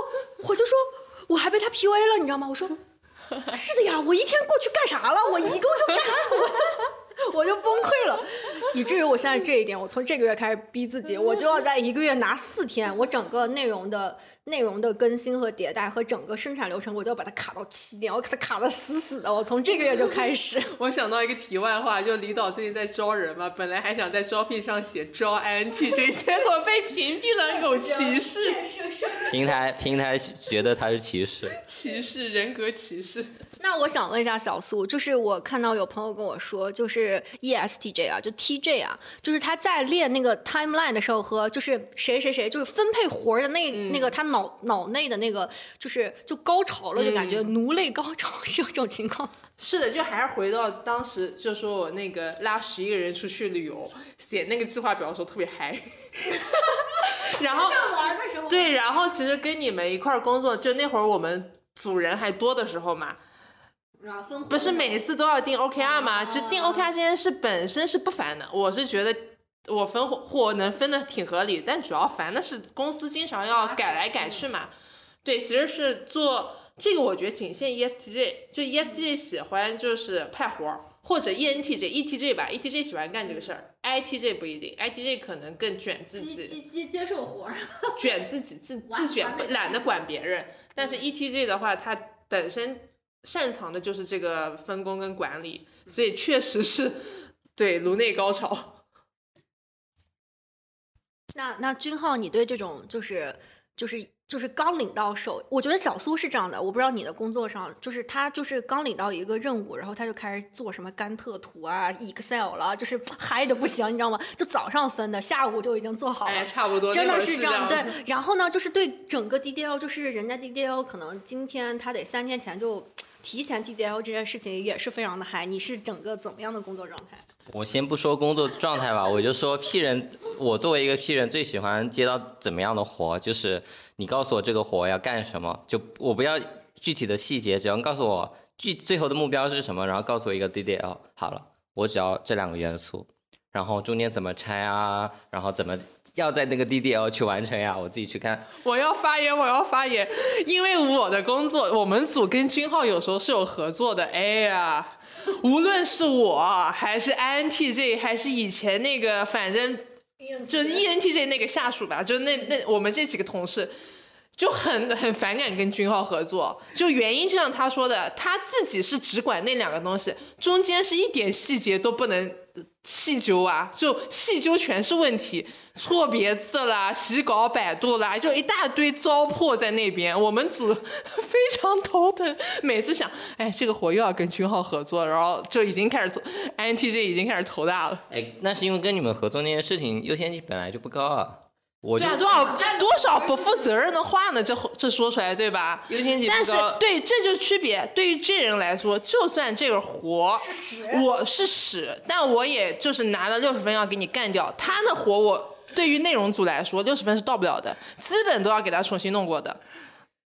我就说，我还被他 PUA 了，你知道吗？我说，[LAUGHS] 是的呀，我一天过去干啥了？我一共就干，我我就崩溃了，以至于我现在这一点，我从这个月开始逼自己，我就要在一个月拿四天，我整个内容的内容的更新和迭代和整个生产流程，我就要把它卡到七天，我给它卡的死死的，我从这个月就开始。[LAUGHS] 我想到一个题外话，就李导最近在招人嘛，本来还想在招聘上写招 INTJ，结果被屏蔽了，有歧视，平台平台觉得他是歧视，[LAUGHS] 歧视人格歧视。那我想问一下小苏，就是我看到有朋友跟我说，就是 E ESTJ 啊，就 TJ 啊，就是他在练那个 timeline 的时候和就是谁谁谁就是分配活儿的那、那个他脑脑内的那个就是就高潮了，就感觉奴类高潮是有这种情况。是的，就还是回到当时，就说我那个拉十一个人出去旅游，写那个计划表的时候特别嗨，[LAUGHS] 然后玩的时候，对，然后其实跟你们一块儿工作，就那会儿我们组人还多的时候嘛，然后分不是每次都要定 OKR 吗？其实定 OKR 这件事本身是不烦的，我是觉得我分货货能分的挺合理，但主要烦的是公司经常要改来改去嘛。对，其实是做这个，我觉得仅限 E ESTJ，就 ESTJ 喜欢就是派活儿，或者 E ENTJ、ETJ 吧，ETJ 喜欢干这个事儿，ITJ 不一定，ITJ 可能更卷自己。接接接受活儿，卷自己自 [LAUGHS] 自卷懒得管别人。但是 ETJ 的话，他本身擅长的就是这个分工跟管理，所以确实是对颅内高潮。[LAUGHS] 那那君浩，你对这种就是就是就是刚领到手，我觉得小苏是这样的，我不知道你的工作上，就是他就是刚领到一个任务，然后他就开始做什么甘特图啊、Excel 了，就是 [LAUGHS] 嗨的不行，你知道吗？就早上分的，下午就已经做好了。哎，差不多，真的是这样，对。然后呢，就是对整个 DDL，就是人家 DDL 可能今天他得三天前就提前 DDL 这件事情也是非常的嗨。你是整个怎么样的工作状态？我先不说工作状态吧，我就说 P 人，我作为一个 P 人，最喜欢接到怎么样的活，就是你告诉我这个活要干什么，就我不要具体的细节，只要告诉我具最后的目标是什么，然后告诉我一个 DDL，好了，我只要这两个元素，然后中间怎么拆啊，然后怎么要在那个 DDL 去完成呀，我自己去看。我要发言，我要发言，因为我的工作，我们组跟君浩有时候是有合作的。哎呀，无论是我还是 INTJ，还是以前那个，反正就 ENTJ 那个下属吧，就那那我们这几个同事。就很很反感跟君浩合作，就原因就像他说的，他自己是只管那两个东西，中间是一点细节都不能细究啊，就细究全是问题，错别字啦、洗稿百度啦，就一大堆糟粕在那边，我们组非常头疼，每次想，哎，这个活又要跟君浩合作，然后就已经开始做，INTJ [LAUGHS] 已经开始头大了。哎，那是因为跟你们合作那件事情优先级本来就不高啊，对啊，多少多少不负责任的话呢？这这说出来对吧？但是。对，这就区别。对于这人来说，就算这个活我是屎，但我也就是拿了六十分要给你干掉。他的活我对于内容组来说，六十分是到不了的，资本都要给他重新弄过的。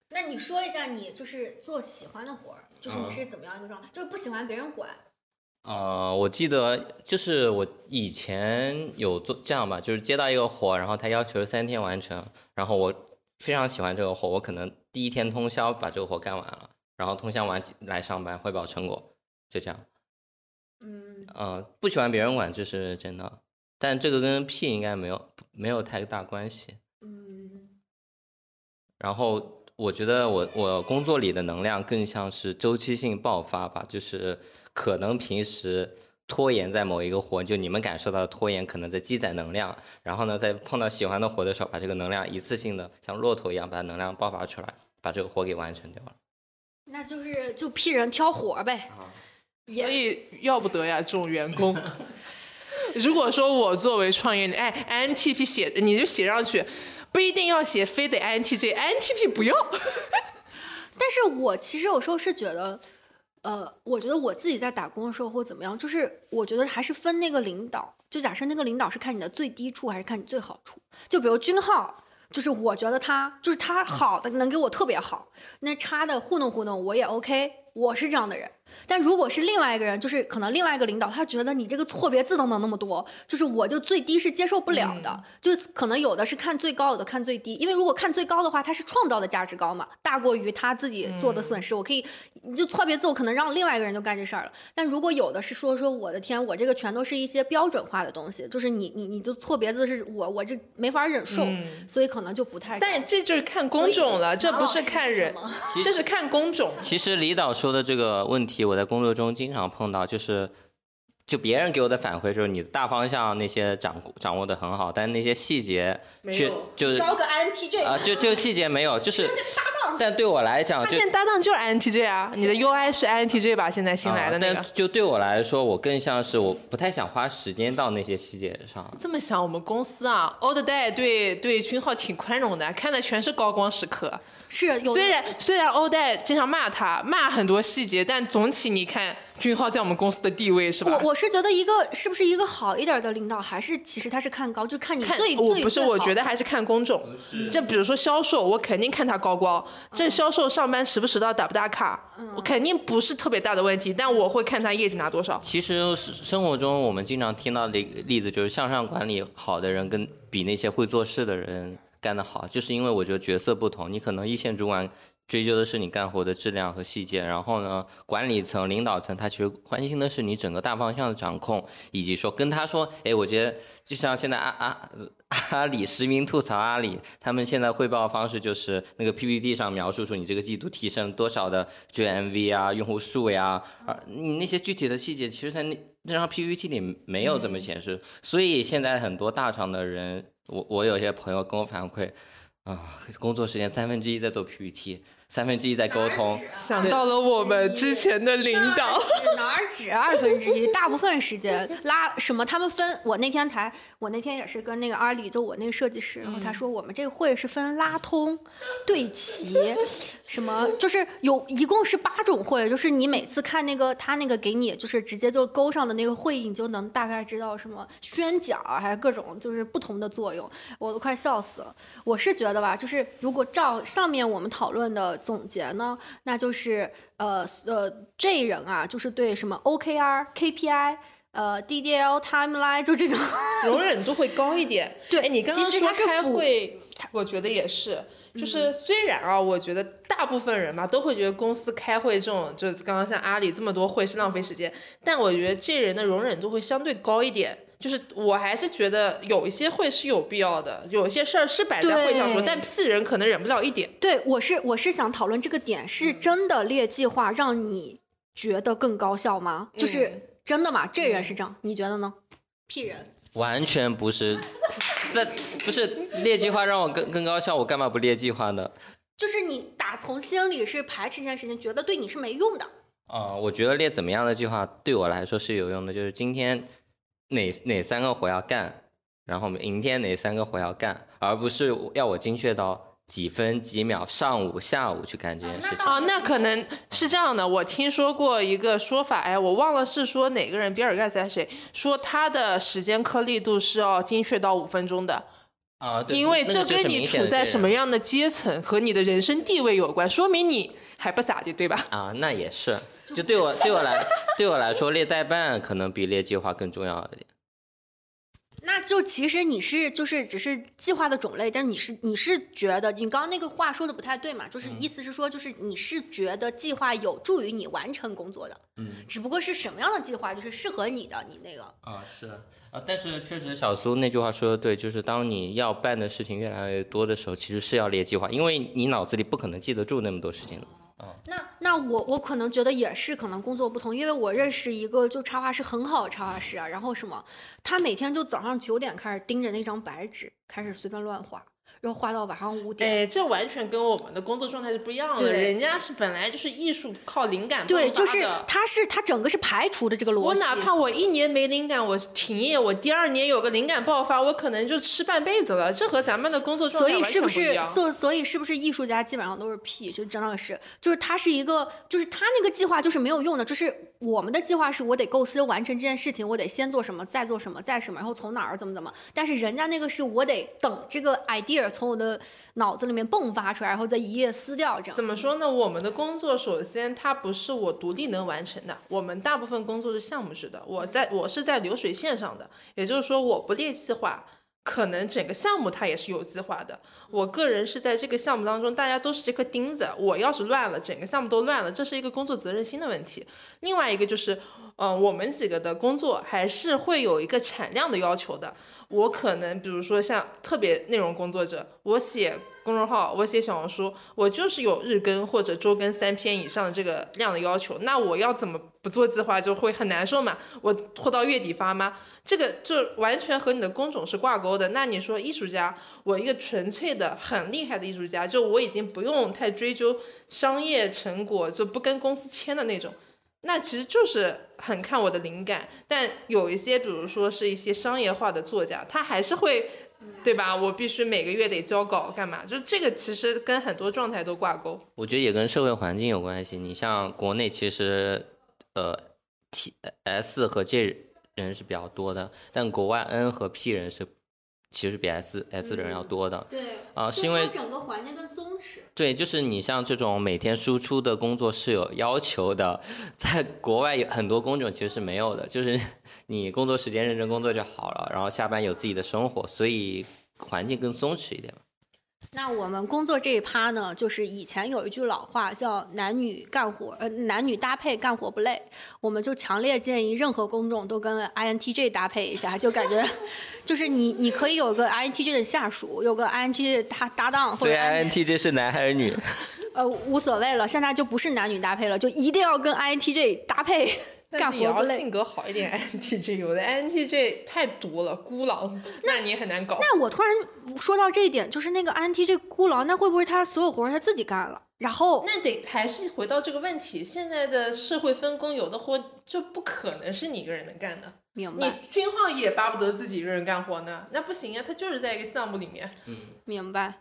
那你说一下，你就是做喜欢的活儿，就是你是怎么样一个状态？就是不喜欢别人管，呃，我记得就是我以前有做这样吧，就是接到一个活，然后他要求三天完成，然后我非常喜欢这个活，我可能第一天通宵把这个活干完了，然后通宵完来上班汇报成果，就这样。嗯，呃，不喜欢别人管这是真的，但这个跟屁应该没有没有太大关系。嗯，然后我觉得我我工作里的能量更像是周期性爆发吧，就是可能平时拖延在某一个活，就你们感受到的拖延，可能在积攒能量，然后呢，在碰到喜欢的活的时候，把这个能量一次性的像骆驼一样把能量爆发出来，把这个活给完成掉了。那就是就批人挑活儿呗。所以要不得呀，这种员工。[LAUGHS] 如果说我作为创业，哎，INTP 写你就写上去，不一定要写，非得 INTJ，INTP [LAUGHS] 不要。但是我其实有时候是觉得，呃，我觉得我自己在打工的时候或怎么样，就是我觉得还是分那个领导。就假设那个领导是看你的最低处还是看你最好处。就比如君浩，就是我觉得他就是他好的能给我特别好，那差的糊弄糊弄我也 OK，我是这样的人。但如果是另外一个人，就是可能另外一个领导，他觉得你这个错别字都能那么多，就是我就最低是接受不了的。就可能有的是看最高，有的看最低。因为如果看最高的话，他是创造的价值高嘛，大过于他自己做的损失。我可以，你就错别字，我可能让另外一个人就干这事儿了。但如果有的是说说，我的天，我这个全都是一些标准化的东西，就是你你你就错别字是我我这没法忍受，所以可能就不太。但这就是看工种了，这不是看人，这是看工种。其实李导说的这个问题。我在工作中经常碰到，就是，就别人给我的反馈就是你的大方向那些掌掌握的很好，但那些细节却就是招个 INTJ 啊，就就细节没有，就是。但对我来讲，现在搭档就是 INTJ 啊，你的 UI 是 INTJ 吧？现在新来的那个。就对我来说，我更像是我不太想花时间到那些细节上。这么想，我们公司啊，Old Day 对对君浩挺宽容的，看的全是高光时刻。是，虽然虽然 Old Day 经常骂他，骂很多细节，但总体你看。君浩在我们公司的地位是吧？我我是觉得一个是不是一个好一点的领导，还是其实他是看高，就看你最最不是，我觉得还是看公众。这比如说销售，我肯定看他高光。这销售上班时不时到打不打卡，我肯定不是特别大的问题。但我会看他业绩拿多少。其实生活中我们经常听到的例子就是向上管理好的人跟比那些会做事的人干得好，就是因为我觉得角色不同，你可能一线主管。追究的是你干活的质量和细节，然后呢，管理层、领导层他其实关心的是你整个大方向的掌控，以及说跟他说，哎，我觉得就像现在阿阿阿里实名吐槽阿里，他们现在汇报方式就是那个 PPT 上描述出你这个季度提升多少的 GMV 啊、用户数呀，啊，你那些具体的细节，其实在那那张 PPT 里没有怎么显示，所以现在很多大厂的人，我我有些朋友跟我反馈，啊，工作时间三分之一在做 PPT。三分之一在沟通，想到了我们之前的领导，哪儿止二分之一？大部分时间拉什么？他们分我那天才，我那天也是跟那个阿里，就我那个设计师，然后他说我们这个会是分拉通、对齐，什么就是有一共是八种会，就是你每次看那个他那个给你就是直接就勾上的那个会议，你就能大概知道什么宣讲还是各种就是不同的作用，我都快笑死了。我是觉得吧，就是如果照上面我们讨论的。总结呢，那就是呃呃这人啊，就是对什么 OKR、KPI、呃 DDL、Timeline 就这种容忍度会高一点。[LAUGHS] 对，你刚刚说开会，我觉得也是，就是虽然啊，我觉得大部分人吧都会觉得公司开会这种，就刚刚像阿里这么多会是浪费时间，但我觉得这人的容忍度会相对高一点。就是我还是觉得有一些会是有必要的，有些事儿是摆在会上说，但屁人可能忍不了一点。对，我是我是想讨论这个点，是真的列计划让你觉得更高效吗？就是真的吗？这人是这样，你觉得呢屁人完全不是，[LAUGHS] 那不是列计划让我更更高效，我干嘛不列计划呢？就是你打从心里是排斥这件事情，觉得对你是没用的。啊，我觉得列怎么样的计划对我来说是有用的，就是今天。哪哪三个活要干，然后明天哪三个活要干，而不是要我精确到几分几秒，上午下午去干这件事情。哦，那可能是这样的。我听说过一个说法，哎，我忘了是说哪个人，比尔盖茨还是谁说他的时间颗粒度是要精确到五分钟的。啊，对因为这跟你处在什么样样的阶层和你的人生地位有关，说明你还不咋地，对吧？啊，那也是，就对我对我来对我来说，[LAUGHS] 列代办可能比列计划更重要一点。那就其实你是就是只是计划的种类，但是你是你是觉得你刚刚那个话说的不太对嘛？就是意思是说，就是你是觉得计划有助于你完成工作的，嗯，只不过是什么样的计划就是适合你的，你那个啊，是啊，但是确实小苏那句话说的对，就是当你要办的事情越来越多的时候，其实是要列计划，因为你脑子里不可能记得住那么多事情的。那那我我可能觉得也是，可能工作不同，因为我认识一个就插画师很好的插画师啊，然后什么，他每天就早上九点开始盯着那张白纸，开始随便乱画，然后画到晚上五点。哎，这完全跟我们的工作状态是不一样的。对人家是本来就是艺术靠灵感对，就是他是他整个是排除的这个逻辑。我哪怕我一年没灵感，我停业，我第二年有个灵感爆发，我可能就吃半辈子了。这和咱们的工作状态完以是不是。所所以是不是艺术家基本上都是屁？就真的是，就是他是一个，就是他那个计划就是没有用的。就是我们的计划是我得构思完成这件事情，我得先做什么，再做什么，再什么，然后从哪儿怎么怎么。但是人家那个是我得等这个 idea 从我的脑子里面迸发出来，然后再一页撕掉这样。怎么说呢？我们的工作首先它不是我独立能完成的，我们大部分工作是项目式的。我在我是在流水线上的，也就是说我不列计划，可能整个项目它也是有计划的。我个人是在这个项目当中，大家都是这颗钉子，我要是乱了，整个项目都乱了，这是一个工作责任心的问题。另外一个就是，呃，我们几个的工作还是会有一个产量的要求的。我可能比如说像特别内容工作者，我写公众号，我写小红书，我就是有日更或者周更三篇以上的这个量的要求，那我要怎么不做计划就会很难受嘛？我拖到月底发吗？这个就完全和你的工种是挂钩的。那你说艺术家，我一个纯粹的很厉害的艺术家，就我已经不用太追究商业成果，就不跟公司签的那种。那其实就是很看我的灵感，但有一些，比如说是一些商业化的作家，他还是会，对吧？我必须每个月得交稿，干嘛？就这个其实跟很多状态都挂钩。我觉得也跟社会环境有关系。你像国内其实，呃，T S 和 J 人是比较多的，但国外 N 和 P 人是其实比 S S 的人要多的。对啊是因为整个环境更松弛。对，就是你像这种每天输出的工作是有要求的，在国外有很多工种其实是没有的，就是 [LAUGHS] 你工作时间认真工作就好了，然后下班有自己的生活，所以环境更松弛一点。那我们工作这一趴呢，就是以前有一句老话叫“男女干活，呃，男女搭配干活不累”，我们就强烈建议任何工种都跟 INTJ 搭配一下，就感觉就是你你可以有个 INTJ 的下属，有个 INTJ 的搭搭档，或者 INTJ 是男还是女？呃无所谓了，现在就不是男女搭配了，就一定要跟 INTJ 搭配，干但是也活累。要性格好一点，INTJ 有 [LAUGHS] 的 INTJ 太毒了，孤狼，那你也很难搞。那我突然说到这一点，就是那个 INTJ 孤狼，那会不会他所有活他自己干了？然后那得还是回到这个问题，现在的社会分工，有的活就不可能是你一个人能干的。你明白军号也巴不得自己一个人干活呢，那不行呀，他就是在一个项目里面。明白。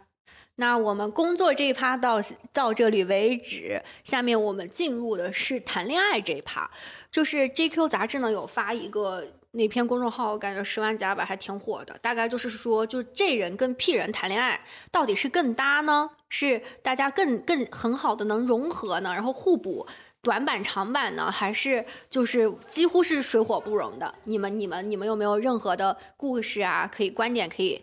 那我们工作这一趴到到这里为止，下面我们进入的是谈恋爱这一趴。就是 JQ 杂志呢有发一个那篇公众号，我感觉十万加吧，还挺火的。大概就是说，就这人跟 P 人谈恋爱，到底是更搭呢？是大家更更很好的能融合呢？然后互补短板长板呢？还是就是几乎是水火不容的？你们你们你们有没有任何的故事啊？可以观点可以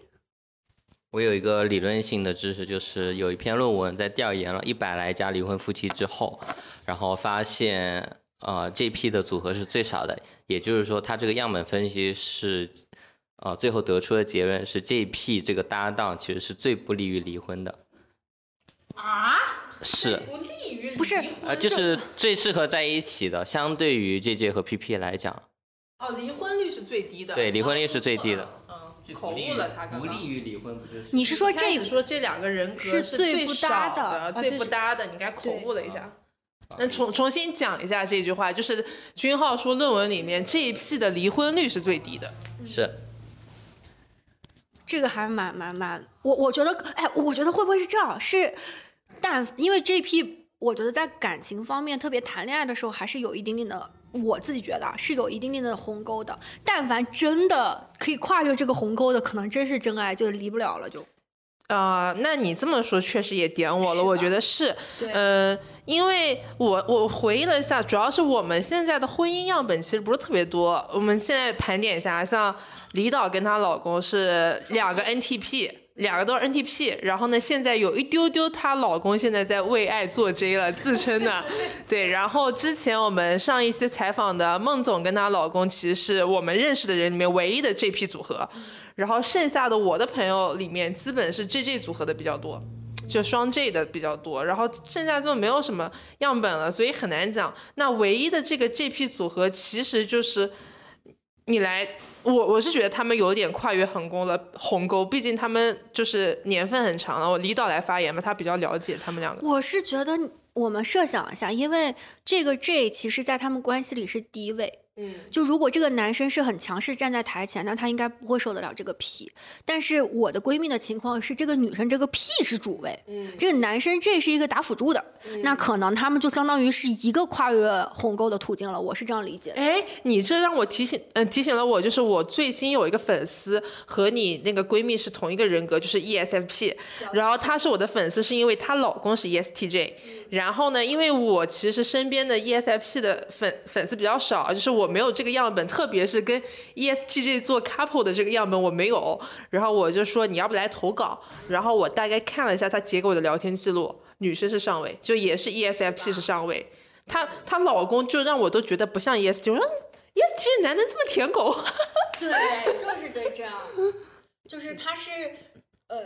我有一个理论性的知识，就是有一篇论文在调研了一百来家离婚夫妻之后，然后发现，呃，J P 的组合是最少的，也就是说，他这个样本分析是，呃，最后得出的结论是，J P 这个搭档其实是最不利于离婚的，啊？是，不利于不是呃，就是最适合在一起的，相对于 JJ 和 PP 来讲，哦，离婚率是最低的。对离婚率是最低的嗯，口误了他刚刚。于离婚，不就是？你是说这个说这两个人格是是最不搭的啊最不搭的，你该口误了一下。啊那重重新讲一下这句话，就是君浩说论文里面这一批的离婚率是最低的。是。这个还蛮蛮蛮，我我觉得，哎，我觉得会不会是这样？是，但因为这批，我觉得在感情方面，特别谈恋爱的时候，还是有一点点的我自己觉得啊是有一定定的鸿沟的。但凡真的可以跨越这个鸿沟的，可能真是真爱，就离不了了就。啊、那你这么说确实也点我了，我觉得是，对呃，因为我我回忆了一下，主要是我们现在的婚姻样本其实不是特别多。我们现在盘点一下，像李导跟她老公是两个 NTP，两个都是 NTP，然后呢，现在有一丢丢她老公现在在为爱做 J 了，自称的，[LAUGHS] 对。然后之前我们上一些采访的孟总跟她老公，其实是我们认识的人里面唯一的 JP 组合。然后剩下的我的朋友里面，基本是 JJ 组合的比较多，就双 J 的比较多，然后剩下就没有什么样本了，所以很难讲。那唯一的这个 JP 组合，其实就是你来，我我是觉得他们有点跨越横沟了，鸿沟，毕竟他们就是年份很长了。我李导来发言嘛，他比较了解他们两个。我是觉得，我们设想一下，因为这个 J 其实在他们关系里是第一位。嗯，就如果这个男生是很强势站在台前，那他应该不会受得了这个屁。但是我的闺蜜的情况是，这个女生这个屁是主位，嗯这个男生这是一个打辅助的，那可能他们就相当于是一个跨越鸿沟的途径了。我是这样理解的。哎，你这让我提醒，嗯、提醒了我，就是我最新有一个粉丝和你那个闺蜜是同一个人格，就是 E ESFP，然后她是我的粉丝，是因为她老公是 E ESTJ，然后呢，因为我其实身边的 ESFP 的粉粉丝比较少，就是我没有这个样本，特别是跟 ESTJ 做 couple 的这个样本我没有，然后我就说你要不来投稿，然后我大概看了一下她截给我的聊天记录，女生是上位，就也是 ESFP 是上位。她她老公就让我都觉得不像 EST，我说 EST 男的这么舔狗，[LAUGHS] 对，就是对这样，就是他是，呃，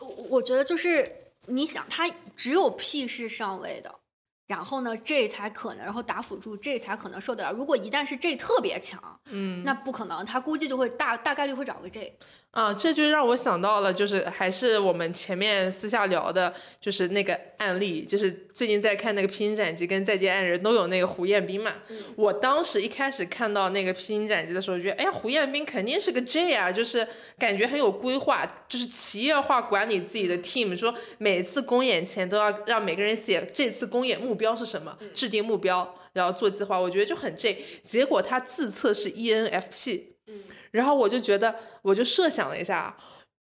我我觉得就是你想，他只有 P 是上位的，然后呢 J 才可能，然后打辅助这才可能受得了。如果一旦是 J 特别强，嗯，那不可能，他估计就会大大概率会找个 J。啊，这就让我想到了，就是还是我们前面私下聊的，就是那个案例，就是最近在看那个《披荆斩棘》跟《再见爱人》都有那个胡彦斌嘛。我当时一开始看到那个《披荆斩棘》的时候，觉得，哎呀，胡彦斌肯定是个 J 啊，就是感觉很有规划，就是企业化管理自己的 team，说每次公演前都要让每个人写这次公演目标是什么，制定目标，然后做计划，我觉得就很 J。结果他自测是 E ENFP。然后我就觉得，我就设想了一下，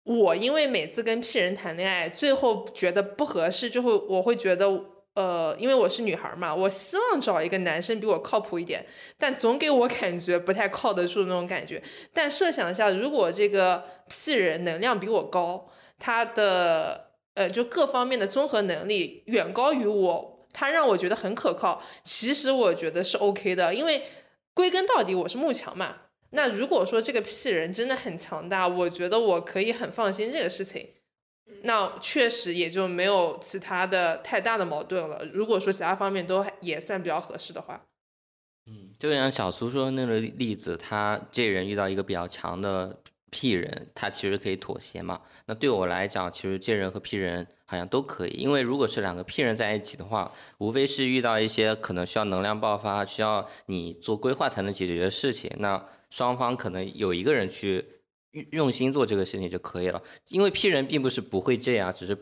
我因为每次跟 P 人谈恋爱，最后觉得不合适，就会我会觉得，呃，因为我是女孩嘛，我希望找一个男生比我靠谱一点，但总给我 [LAUGHS] 感觉不太靠得住那种感觉。但设想一下，如果这个 P 人能量比我高，他的呃就各方面的综合能力远高于我，他让我觉得很可靠。其实我觉得是 OK 的，因为归根到底我是慕强嘛。那如果说这个 P 人真的很强大，我觉得我可以很放心这个事情。那确实也就没有其他的太大的矛盾了。如果说其他方面都也算比较合适的话，嗯，就像小苏说的那个例例子，他这人遇到一个比较强的 P 人，他其实可以妥协嘛。那对我来讲，其实这人和 P 人好像都可以，因为如果是两个 P 人在一起的话，无非是遇到一些可能需要能量爆发、需要你做规划才能解决的事情，那双方可能有一个人去用用心做这个事情就可以了。因为 P 人并不是不会这样，只是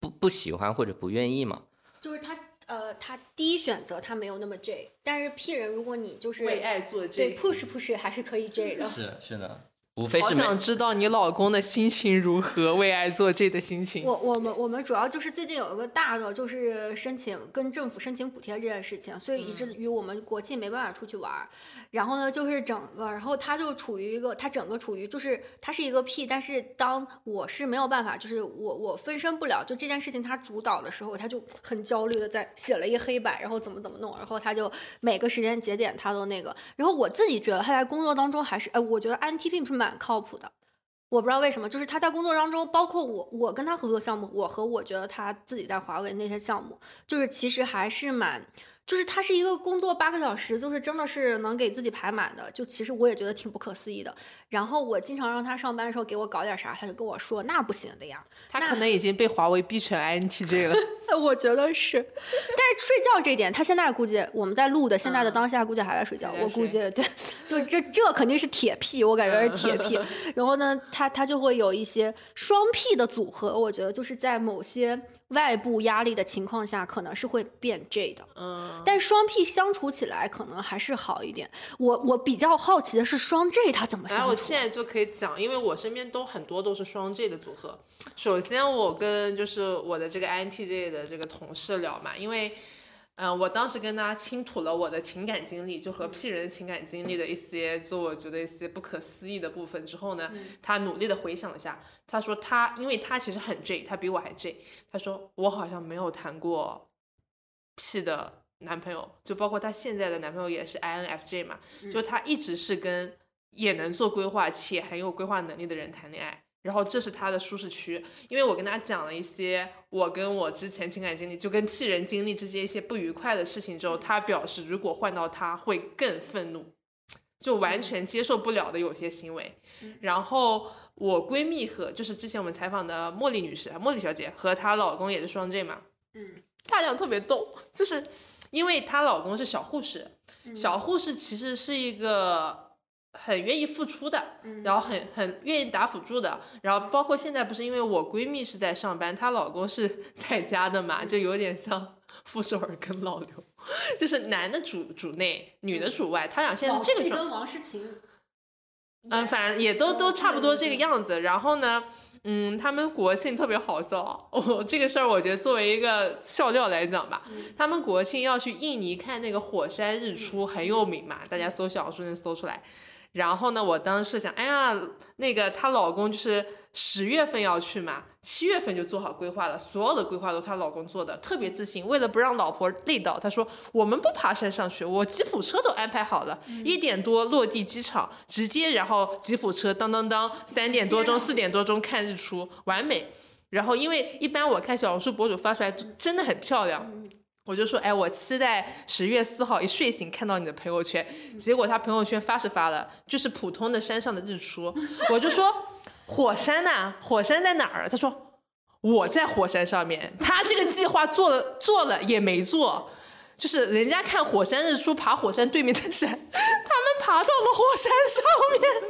不不喜欢或者不愿意嘛。就是他，呃，他第一选择他没有那么 J，但是 P 人如果你就是为爱做对，push push 还是可以 J 的。是是的，无非好想知道你老公的心情如何，为爱做这的心情。我我们我们主要就是最近有一个大的，就是申请跟政府申请补贴这件事情，所以以至于我们国庆没办法出去玩儿。然后呢，就是整个，然后他就处于一个，他整个处于就是他是一个 P，但是当我是没有办法，就是我我分身不了，就这件事情他主导的时候，他就很焦虑的在写了一黑板，然后怎么怎么弄，然后他就每个时间节点他都那个。然后我自己觉得他在工作当中还是，哎，我觉得 INTP 是蛮蛮靠谱的。我不知道为什么，就是他在工作当中，包括我，我跟他合作项目，我和我觉得他自己在华为那些项目，就是其实还是蛮，就是他是一个工作八个小时，就是真的是能给自己排满的，就其实我也觉得挺不可思议的。然后我经常让他上班的时候给我搞点啥，他就跟我说那不行的呀，他可能已经被华为逼成 INTJ 了。[LAUGHS] 我觉得是，但是睡觉这一点，他现在估计我们在录的现在的当下估计还在睡觉，我估计对，就这这肯定是铁 P，我感觉是铁 P。然后呢，他他就会有一些双 P 的组合，我觉得就是在某些外部压力的情况下，可能是会变 J 的。嗯，但双 P 相处起来可能还是好一点。我我比较好奇的是双 J 他怎么相然处？后我现在就可以讲，因为我身边都很多都是双 J 的组合。首先，我跟就是我的这个 INTJ 的这个同事聊嘛，因为，嗯、我当时跟他倾吐了我的情感经历，就和 P 人情感经历的一些，就我觉得一些不可思议的部分之后呢，他努力的回想了一下，他说他，因为他其实很 J，他比我还 J，他说我好像没有谈过 P 的男朋友，就包括他现在的男朋友也是 INFJ 嘛，就他一直是跟也能做规划且很有规划能力的人谈恋爱。然后这是他的舒适区，因为我跟他讲了一些我跟我之前情感经历，就跟屁人经历这些一些不愉快的事情之后，他表示如果换到他会更愤怒，就完全接受不了的有些行为。然后我闺蜜和就是之前我们采访的茉莉女士，茉莉小姐和她老公也是双 J 嘛，嗯，他俩特别逗，就是因为她老公是小护士，小护士其实是一个很愿意付出的，然后很很愿意打辅助的，然后包括现在不是因为我闺蜜是在上班，她老公是 [LAUGHS] 在家的嘛，就有点像 [LAUGHS] 傅首尔跟老刘，就是男的主主内，女的主外，他俩现在是这个状跟王诗晴，嗯，反正也都都差不多这个样子。然后呢，嗯，他们国庆特别好笑啊。[LAUGHS] 我这个事儿，我觉得作为一个笑料来讲吧，他们国庆要去印尼看那个火山日出，很有名嘛，大家搜小红书能搜出来。然后呢，我当时想，哎呀，那个她老公就是十月份要去嘛，七月份就做好规划了，所有的规划都她老公做的，特别自信。为了不让老婆累到，他说我们不爬山上学，我吉普车都安排好了，一点多落地机场，直接然后吉普车当当当，三点多钟、四点多钟看日出，完美。然后因为一般我看小红书博主发出来真的很漂亮，我就说，哎，我期待十月四号一睡醒看到你的朋友圈。结果他朋友圈发是发了，就是普通的山上的日出。我就说，火山呐、火山在哪儿？他说我在火山上面。他这个计划做了做了也没做，就是人家看火山日出，爬火山对面的山，他们爬到了火山上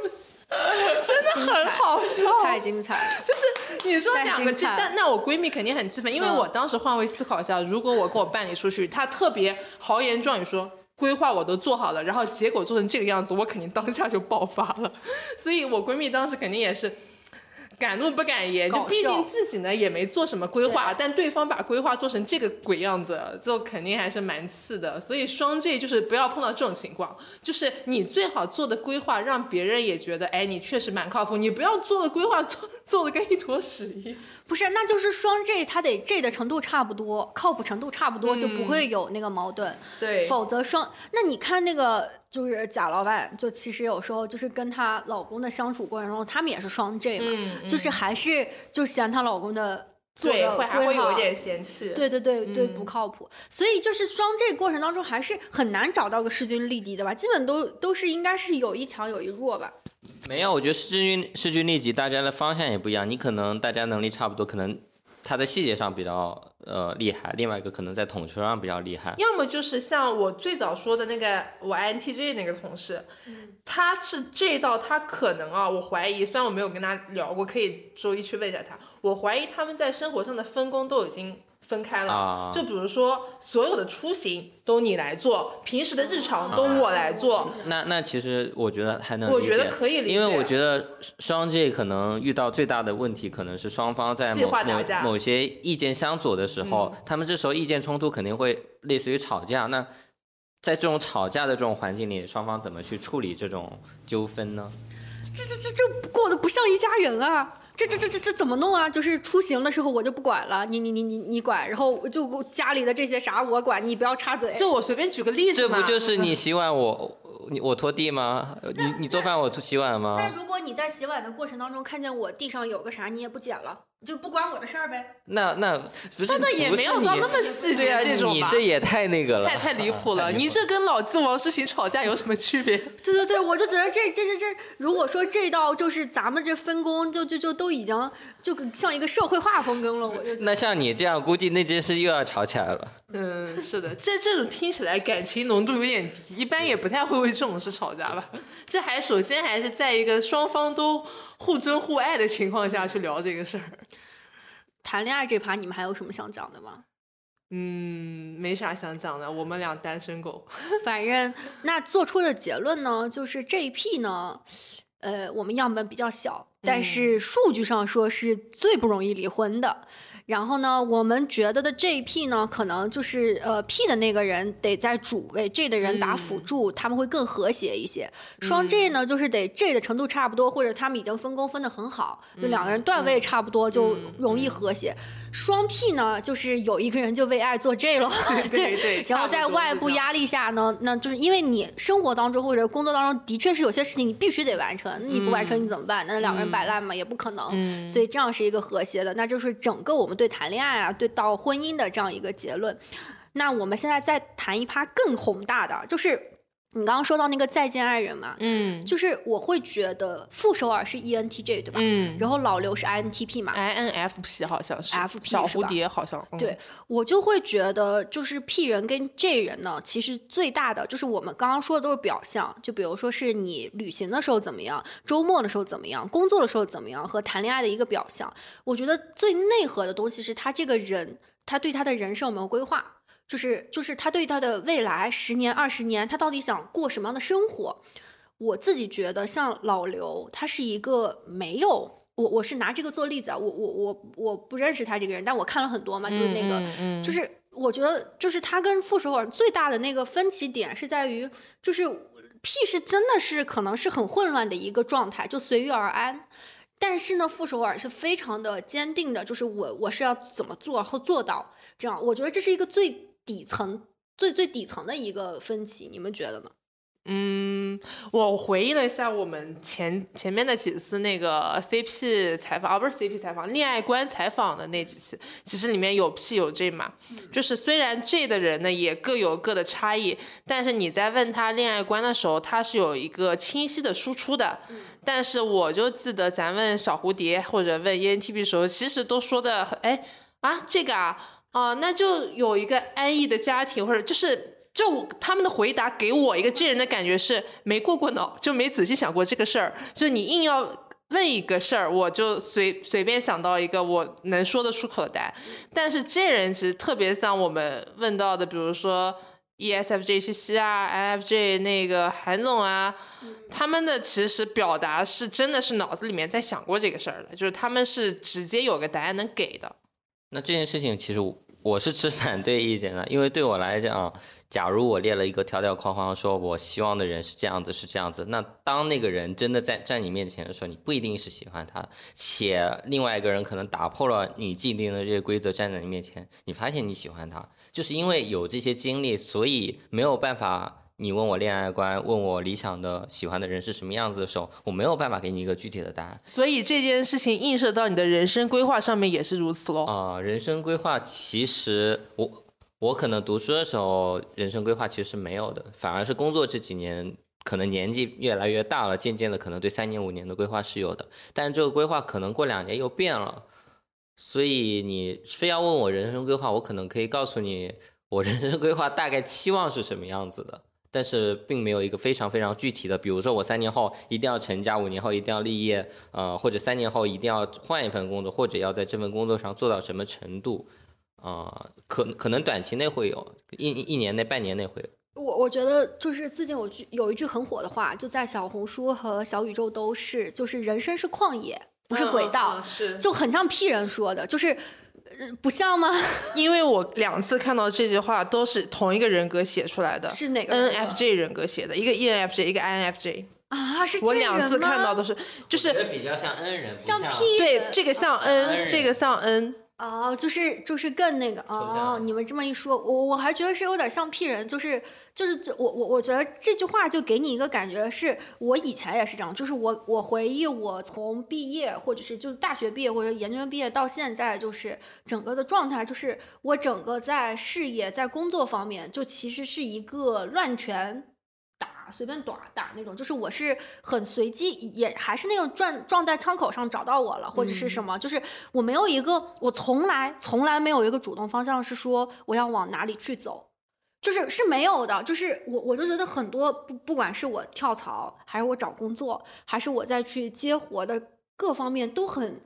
面。[LAUGHS] 真的很好笑，太精彩了。就是你说两个鸡，精彩但那我闺蜜肯定很气愤，因为嗯我当时换位思考一下，如果我跟我伴侣出去，他特别豪言壮语说规划我都做好了，然后结果做成这个样子，我肯定当下就爆发了。所以我闺蜜当时肯定也是。敢怒不敢言，就毕竟自己呢也没做什么规划，对但对方把规划做成这个鬼样子，就肯定还是蛮次的。所以双 J 就是不要碰到这种情况，就是你最好做的规划让别人也觉得，哎，你确实蛮靠谱。你不要做的规划做做的跟一坨屎一样。不是，那就是双 J，他得 J 的程度差不多，靠谱程度差不多，就不会有那个矛盾。对否则双，那你看那个就是贾老板，就其实有时候就是跟她老公的相处过程中，他们也是双 J 嘛，嗯就是还是就嫌她老公的做，的会还会有点嫌弃。对对对对，嗯不靠谱。所以就是双 J 过程当中，还是很难找到个势均力敌的吧？基本都都是应该是有一强有一弱吧。没有，我觉得势均势均力敌，大家的方向也不一样。你可能大家能力差不多，可能他在细节上比较呃厉害，另外一个可能在统筹上比较厉害。要么就是像我最早说的那个我 INTJ 那个同事，他是这道他可能啊，我怀疑，虽然我没有跟他聊过，可以周一去问一下他，我怀疑他们在生活上的分工都已经分开了。啊就比如说所有的出行都你来做，平时的日常都我来做。那那其实我觉得还能理解，我觉得可以理解因为我觉得双 J 可能遇到最大的问题，可能是双方在计某某划打架嗯某些意见相左的时候，他们这时候意见冲突肯定会类似于吵架。那在这种吵架的这种环境里，双方怎么去处理这种纠纷呢？这这这这过得不像一家人啊！这这这这这怎么弄啊？就是出行的时候我就不管了，你你你你你管，然后就家里的这些啥我管，你不要插嘴。就我随便举个例子嘛，这不就是你洗碗我你我拖地吗？你你做饭我洗碗吗？那如果你在洗碗的过程当中看见我地上有个啥，你也不捡了，就不关我的事儿呗。那那不是那也没有到那么细节这种吧你这也太那个了，太太离谱了。太你这跟老纪王诗晴吵架有什么区别？[LAUGHS] 对对对，我就觉得这这这这，如果说这道就是咱们这分工就就就都已经就像一个社会化分工了，我就觉得那像你这样，估计那件事又要吵起来了。嗯，是的，这这种听起来感情浓度有点低，一般也不太会为这种事吵架吧。这还首先还是在一个双方都互尊互爱的情况下去聊这个事儿。[LAUGHS] 谈恋爱这趴，你们还有什么想讲的吗？嗯，没啥想讲的，我们俩单身狗。[LAUGHS] 反正那做出的结论呢，就是这一批呢，呃，我们样本比较小，但是数据上说是最不容易离婚的。然后呢，我们觉得的 J P 呢，可能就是呃 P 的那个人得在主位，J 的人打辅助，他们会更和谐一些。双 J 呢，就是得 J 的程度差不多，或者他们已经分工分得很好，就两个人段位差不多，就容易和谐。双 P 呢，就是有一个人就为爱做 J 了，[LAUGHS] 对对。然后在外部压力下呢，那就是因为你生活当中或者工作当中的确是有些事情你必须得完成，你不完成你怎么办？那两个人摆烂嘛，也不可能。所以这样是一个和谐的，那就是整个我们对谈恋爱啊，对到婚姻的这样一个结论。那我们现在再谈一趴更宏大的，就是。你刚刚说到那个再见爱人嘛，嗯，就是我会觉得傅首尔是 ENTJ 对吧？嗯，然后老刘是 INTP 嘛，INFP 好像是，FP 小蝴蝶好像。对，我就会觉得就是 P 人跟 J 人呢，其实最大的就是我们刚刚说的都是表象，就比如说是你旅行的时候怎么样，周末的时候怎么样，工作的时候怎么样，和谈恋爱的一个表象。我觉得最内核的东西是他这个人，他对他的人生有没有规划。就是就是他对他的未来十年二十年，他到底想过什么样的生活？我自己觉得，像老刘，他是一个没有我我是拿这个做例子啊，我我我我不认识他这个人，但我看了很多嘛，就是那个，就是我觉得就是他跟傅首尔最大的那个分歧点是在于，就是 P 是真的是可能是很混乱的一个状态，就随遇而安，但是呢，傅首尔是非常的坚定的，就是我我是要怎么做后做到这样，我觉得这是一个最。底层最最底层的一个分歧，你们觉得呢？嗯，我回忆了一下我们前前面的几次那个 CP 采访，啊，不是 CP 采访，恋爱观采访的那几次，其实里面有 P 有 J 嘛，就是虽然 J 的人呢也各有各的差异，但是你在问他恋爱观的时候，他是有一个清晰的输出的。但是我就记得咱问小蝴蝶或者问 ENTP 的时候，其实都说的，哎啊这个啊。啊，那就有一个安逸的家庭，或者就是就他们的回答给我一个这人的感觉是没过过脑，就没仔细想过这个事儿。就你硬要问一个事儿，我就随随便想到一个我能说得出口的答案。但是这人其实特别像我们问到的，比如说 ESFJ 西西啊，INFJ 那个韩总啊，他们的其实表达是真的是脑子里面在想过这个事儿的，就是他们是直接有个答案能给的。那这件事情其实我。我是持反对意见的，因为对我来讲，假如我列了一个条条框框，说我希望的人是这样子，是这样子，那当那个人真的在站你面前的时候，你不一定是喜欢他，且另外一个人可能打破了你既定的这些规则，站在你面前，你发现你喜欢他，就是因为有这些经历，所以没有办法。你问我恋爱观，问我理想的喜欢的人是什么样子的时候，我没有办法给你一个具体的答案。所以这件事情映射到你的人生规划上面也是如此喽。啊，人生规划其实我我可能读书的时候人生规划其实是没有的，反而是工作这几年可能年纪越来越大了，渐渐的可能对三年五年的规划是有的，但这个规划可能过两年又变了。所以你非要问我人生规划，我可能可以告诉你我人生规划大概期望是什么样子的。但是并没有一个非常非常具体的，比如说我三年后一定要成家，五年后一定要立业，呃，或者三年后一定要换一份工作，或者要在这份工作上做到什么程度，啊，可可能短期内会有，一一年内、半年内会有。我我觉得就是最近我句有一句很火的话，就在小红书和小宇宙都是，就是人生是旷野，不是轨道，是就很像 P 人说的，就是。不像吗？[LAUGHS] 因为我两次看到这句话都是同一个人格写出来的，是哪个？NFJ 人格写的，一个 ENFJ，一个 INFJ 啊，是我两次看到都是，就是比较像 N 人，像 P，对，这个像 N，这个像 N。哦，就是就是更那个哦，你们这么一说，我我还觉得是有点像 P 人，就是就是这我我我觉得这句话就给你一个感觉，是我以前也是这样，就是我我回忆我从毕业或者是就是大学毕业或者研究生毕业到现在，就是整个的状态，就是我整个在事业在工作方面，就其实是一个乱拳。随便打打那种，就是我是很随机，也还是那种撞撞在枪口上找到我了，或者是什么，就是我没有一个，我从来从来没有一个主动方向是说我要往哪里去走，就是是没有的，就是我我就觉得很多不不管是我跳槽，还是我找工作，还是我再去接活的各方面都很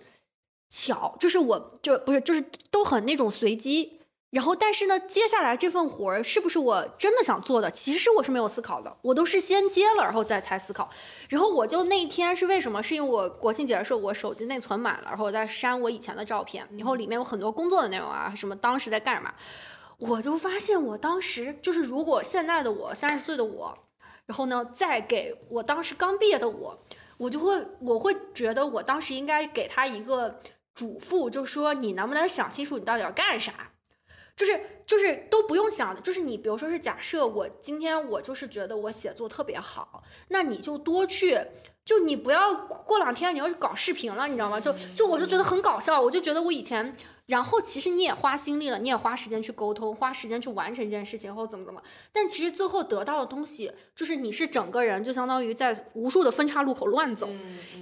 巧，就是我就不是就是都很那种随机。然后，但是呢，接下来这份活儿是不是我真的想做的？其实我是没有思考的，我都是先接了，然后再才思考。然后我就那一天是为什么？是因为我国庆节的时候我手机内存满了，然后我在删我以前的照片，然后里面有很多工作的内容啊，什么当时在干什么，我就发现我当时就是如果现在的我三十岁的我，然后呢再给我当时刚毕业的我，我就会我会觉得我当时应该给他一个嘱咐，就说你能不能想清楚你到底要干啥。就是就是都不用想，就是你比如说是假设我今天我就是觉得我写作特别好，那你就多去，就你不要过两天你要去搞视频了，你知道吗？就就我就觉得很搞笑，我就觉得我以前。然后其实你也花心力了，你也花时间去沟通，花时间去完成一件事情，或怎么怎么。但其实最后得到的东西，就是你是整个人就相当于在无数的分岔路口乱走。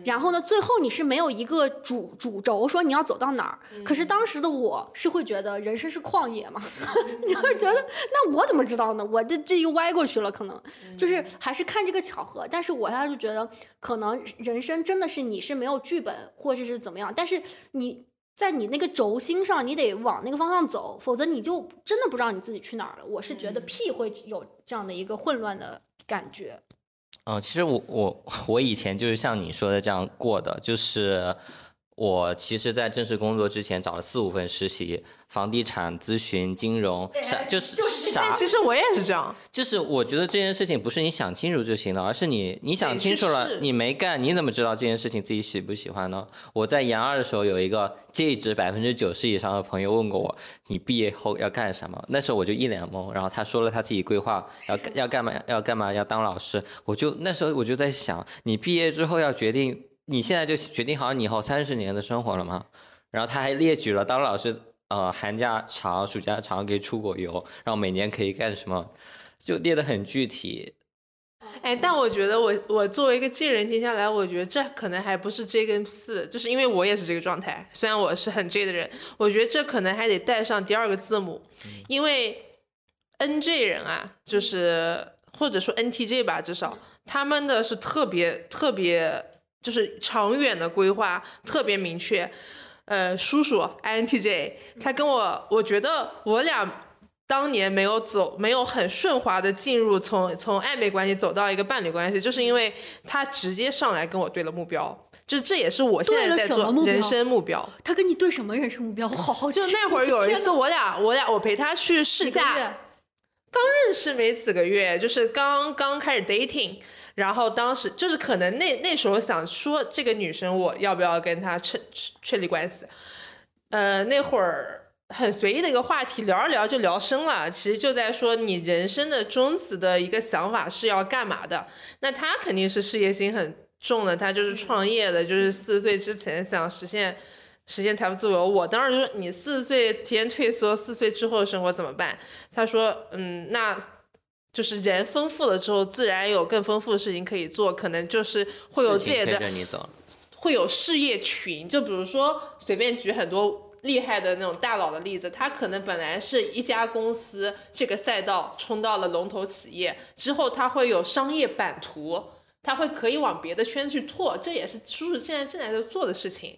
然后呢，最后你是没有一个主主轴说你要走到哪儿。可是当时的我是会觉得人生是旷野嘛，[LAUGHS] 就是觉得那我怎么知道呢？我这这又歪过去了，可能就是还是看这个巧合。但是我现在就觉得，可能人生真的是你是没有剧本，或者是怎么样，但是你。在你那个轴心上，你得往那个方向走，否则你就真的不知道你自己去哪儿了。我是觉得 P 会有这样的一个混乱的感觉。嗯，其实我我 [LAUGHS] 我以前就是像你说的这样过的，就是。我其实，在正式工作之前找了四五份实习，房地产、咨询、金融，啥就是啥。其实我也是这样，就是我觉得这件事情不是你想清楚就行了，而是你你想清楚了，你没干，你怎么知道这件事情自己喜不喜欢呢？我在研二的时候，有一个这值百分之九十以上的朋友问过我，你毕业后要干什么？那时候我就一脸懵，然后他说了他自己规划，要要干嘛？要干嘛？要当老师。我就那时候我就在想，你毕业之后要决定。你现在就决定好你以后三十年的生活了吗？然后他还列举了当老师，呃，寒假长、暑假长可以出国游，然后每年可以干什么，就列得很具体。哎，但我觉得我我作为一个 J 人听下来，我觉得这可能还不是 J 跟四，就是因为我也是这个状态。虽然我是很 J 的人，我觉得这可能还得带上第二个字母，因为 NJ 人啊，就是或者说 NTJ 吧，至少他们的是特别特别。就是长远的规划特别明确，呃，叔叔 INTJ，他跟我，我觉得我俩当年没有走，没有很顺滑的进入从从暧昧关系走到一个伴侣关系，就是因为他直接上来跟我对了目标，就这也是我现在在做人生目标。他跟你对什么人生目标？我好好就那会儿有一次，我俩我俩我陪他去试驾，刚认识没几个月，就是刚刚开始 dating。然后当时就是可能那那时候想说这个女生我要不要跟她确确立关系，呃那会儿很随意的一个话题聊着聊就聊深了，其实就在说你人生的终止的一个想法是要干嘛的。那他肯定是事业心很重的，他就是创业的，就是四十岁之前想实现实现财富自由。我当时就说你四十岁提前退缩，四岁之后的生活怎么办？他说嗯那。就是人丰富了之后，自然有更丰富的事情可以做，可能就是会有自己的，会有事业群。就比如说，随便举很多厉害的那种大佬的例子，他可能本来是一家公司这个赛道冲到了龙头企业之后，他会有商业版图，他会可以往别的圈子去拓，这也是叔叔现在正在在做的事情。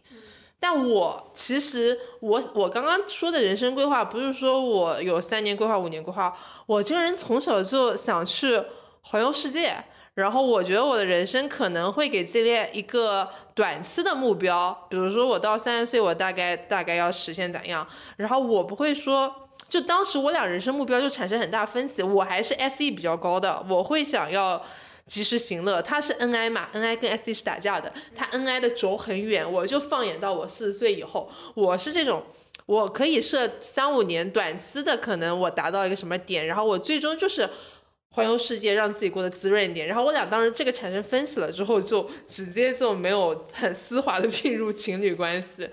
但我其实我我刚刚说的人生规划，不是说我有三年规划、五年规划。我这个人从小就想去环游世界，然后我觉得我的人生可能会给自己列一个短期的目标，比如说我到三十岁，我大概大概要实现怎样。然后我不会说，就当时我俩人生目标就产生很大分歧。我还是 SE 比较高的，我会想要。及时行乐，他是 N I 嘛，N I 跟 S E 是打架的，他 N I 的轴很远，我就放眼到我四十岁以后，我是这种，我可以设三五年短期的，可能我达到一个什么点，然后我最终就是环游世界，让自己过得滋润一点。然后我俩当时这个产生分歧了之后，就直接就没有很丝滑的 [LAUGHS] 进入情侣关系。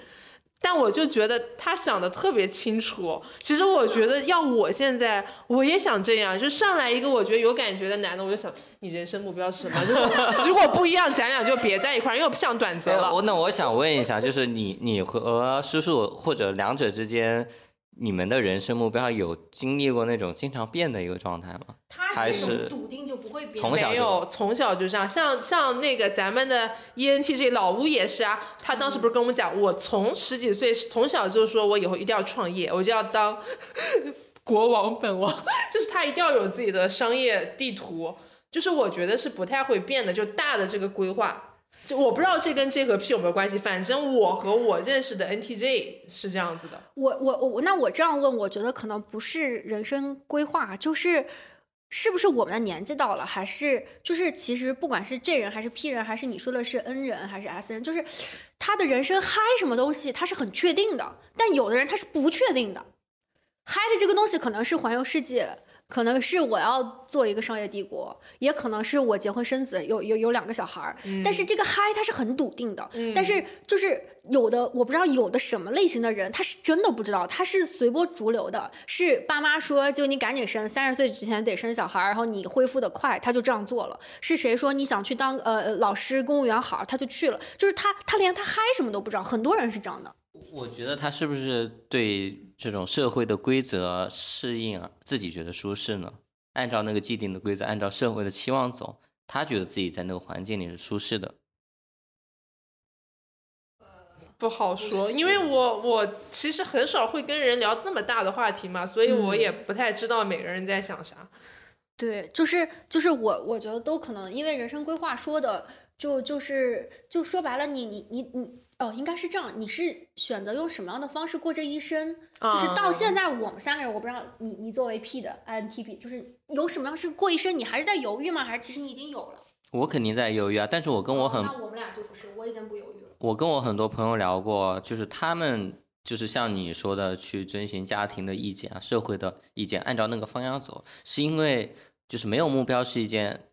但我就觉得他想的特别清楚。其实我觉得要我现在，我也想这样，就上来一个我觉得有感觉的男的，我就想你人生目标是什么？如果 [LAUGHS] 如果不一样，咱俩就别在一块儿，因为我不想短择了。我那我想问一下，就是你你和叔叔或者两者之间你们的人生目标有经历过那种经常变的一个状态吗？他是笃定就不会变。从小没有，从小就这样。像像那个咱们的 ENTJ 老吴也是啊，他当时不是跟我们讲，我从十几岁从小就说我以后一定要创业，我就要当 [LAUGHS] 国王本王，[LAUGHS] 就是他一定要有自己的商业地图。就是我觉得是不太会变的，就大的这个规划。就我不知道这跟 J 和 P 有没有关系，反正我和我认识的 NTJ 是这样子的。我我我那我这样问，我觉得可能不是人生规划，就是是不是我们的年纪到了，还是就是其实不管是 J 人还是 P 人，还是你说的是 N 人还是 S 人，就是他的人生嗨什么东西，他是很确定的，但有的人他是不确定的。嗨的这个东西可能是环游世界，可能是我要做一个商业帝国，也可能是我结婚生子，有有有两个小孩儿。但是这个嗨他是很笃定的，但是就是有的我不知道有的什么类型的人，他是真的不知道，他是随波逐流的，是爸妈说就你赶紧生，三十岁之前得生小孩儿，然后你恢复的快，他就这样做了。是谁说你想去当呃呃老师、公务员好，他就去了。就是他他连他嗨什么都不知道，很多人是这样的。我觉得他是不是对这种社会的规则适应啊，自己觉得舒适呢？按照那个既定的规则，按照社会的期望走，他觉得自己在那个环境里是舒适的。不好说，因为我我其实很少会跟人聊这么大的话题嘛，所以我也不太知道每个人在想啥。对，就是就是我我觉得都可能，因为人生规划说的就就是就说白了你，你你你哦，应该是这样，你是选择用什么样的方式过这一生？就是到现在我们三个人，我不知道你你作为 P 的 INTP，就是有什么样是过一生，你还是在犹豫吗？还是其实你已经有了？我肯定在犹豫啊，但是我跟我很，那我们俩就不是，我已经不犹豫了。我跟我很多朋友聊过，就是他们就是像你说的，去遵循家庭的意见啊、社会的意见，按照那个方向走，是因为就是没有目标是一件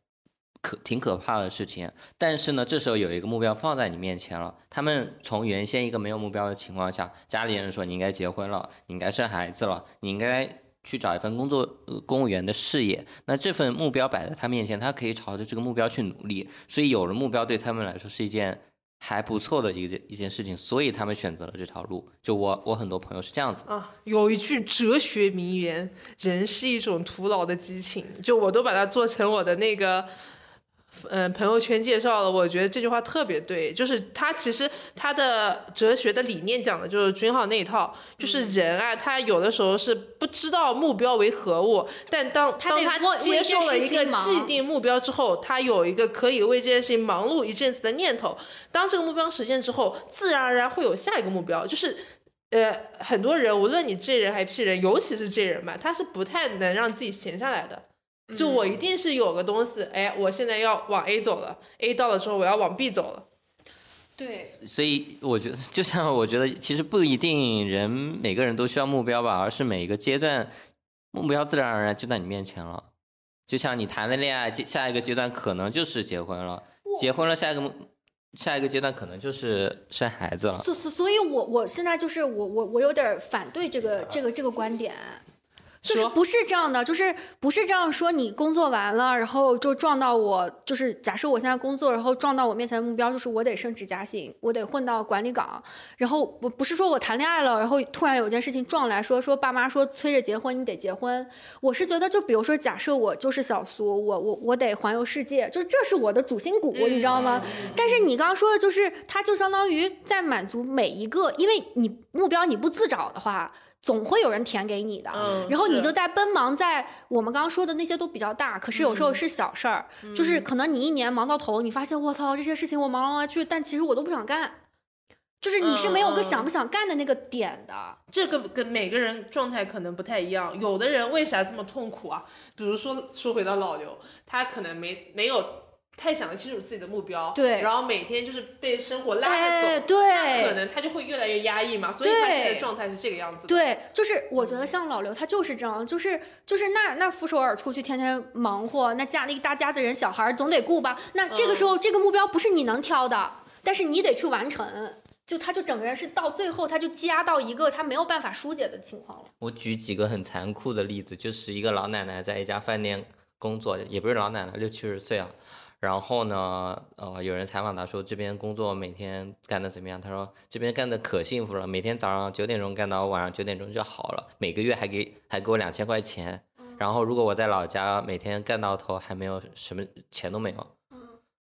可挺可怕的事情。但是呢，这时候有一个目标放在你面前了，他们从原先一个没有目标的情况下，家里人说你应该结婚了，你应该生孩子了，你应该。去找一份工作，公务员的事业。那这份目标摆在他面前，他可以朝着这个目标去努力。所以有了目标，对他们来说是一件还不错的一件一件事情。所以他们选择了这条路。就我我很多朋友是这样子。啊，有一句哲学名言：“人是一种徒劳的激情。”就我都把它做成我的那个。嗯，朋友圈介绍了，我觉得这句话特别对，就是他其实他的哲学的理念讲的就是君浩那一套，就是人啊，他有的时候是不知道目标为何物，但当当他接受了一个既定目标之后，他有一个可以为这件事情忙碌一阵子的念头，当这个目标实现之后，自然而然会有下一个目标，就是呃，很多人无论你这人还是 P 人，尤其是这人吧，他是不太能让自己闲下来的。就我一定是有个东西，哎，我现在要往 A 走了，A 到了之后我要往 B 走了。对，所以我觉得，就像我觉得，其实不一定人每个人都需要目标吧，而是每一个阶段目标自然而然就在你面前了。就像你谈了恋爱，下一个阶段可能就是结婚了，结婚了下一个下一个阶段可能就是生孩子了。所所所以，我我现在就是我我我有点反对这个这个这个观点。就是不是这样的，就是不是这样说。你工作完了，然后就撞到我，就是假设我现在工作，然后撞到我面前的目标就是我得升职加薪，我得混到管理岗。然后我不是说我谈恋爱了，然后突然有件事情撞来说说爸妈说催着结婚，你得结婚。我是觉得，就比如说假设我就是小苏，我我我得环游世界，就这是我的主心骨，你知道吗？但是你刚刚说的就是，它就相当于在满足每一个，因为你目标你不自找的话。总会有人填给你的，然后你就在奔忙，在我们刚刚说的那些都比较大，可是有时候是小事儿，就是可能你一年忙到头，你发现我操这些事情我忙来去，但其实我都不想干，就是你是没有个想不想干的那个点的。这个跟每个人状态可能不太一样，有的人为啥这么痛苦啊？比如说说回到老刘，他可能没没有。太想得清楚自己的目标，对，然后每天就是被生活拉着走，对，那可能他就会越来越压抑嘛，所以他现在状态是这个样子。对，就是我觉得像老刘他就是这样，就是就是那那傅首尔出去天天忙活，那家那一大家子人小孩总得顾吧，那这个时候这个目标不是你能挑的，但是你得去完成，就他就整个人是到最后他就积压到一个他没有办法疏解的情况了。我举几个很残酷的例子，就是一个老奶奶在一家饭店工作，也不是老奶奶，六七十岁啊。然后呢，呃，有人采访他说这边工作每天干的怎么样？他说这边干的可幸福了，每天早上九点钟干到晚上九点钟就好了，每个月还给还给我两千块钱。然后如果我在老家每天干到头还没有什么钱都没有。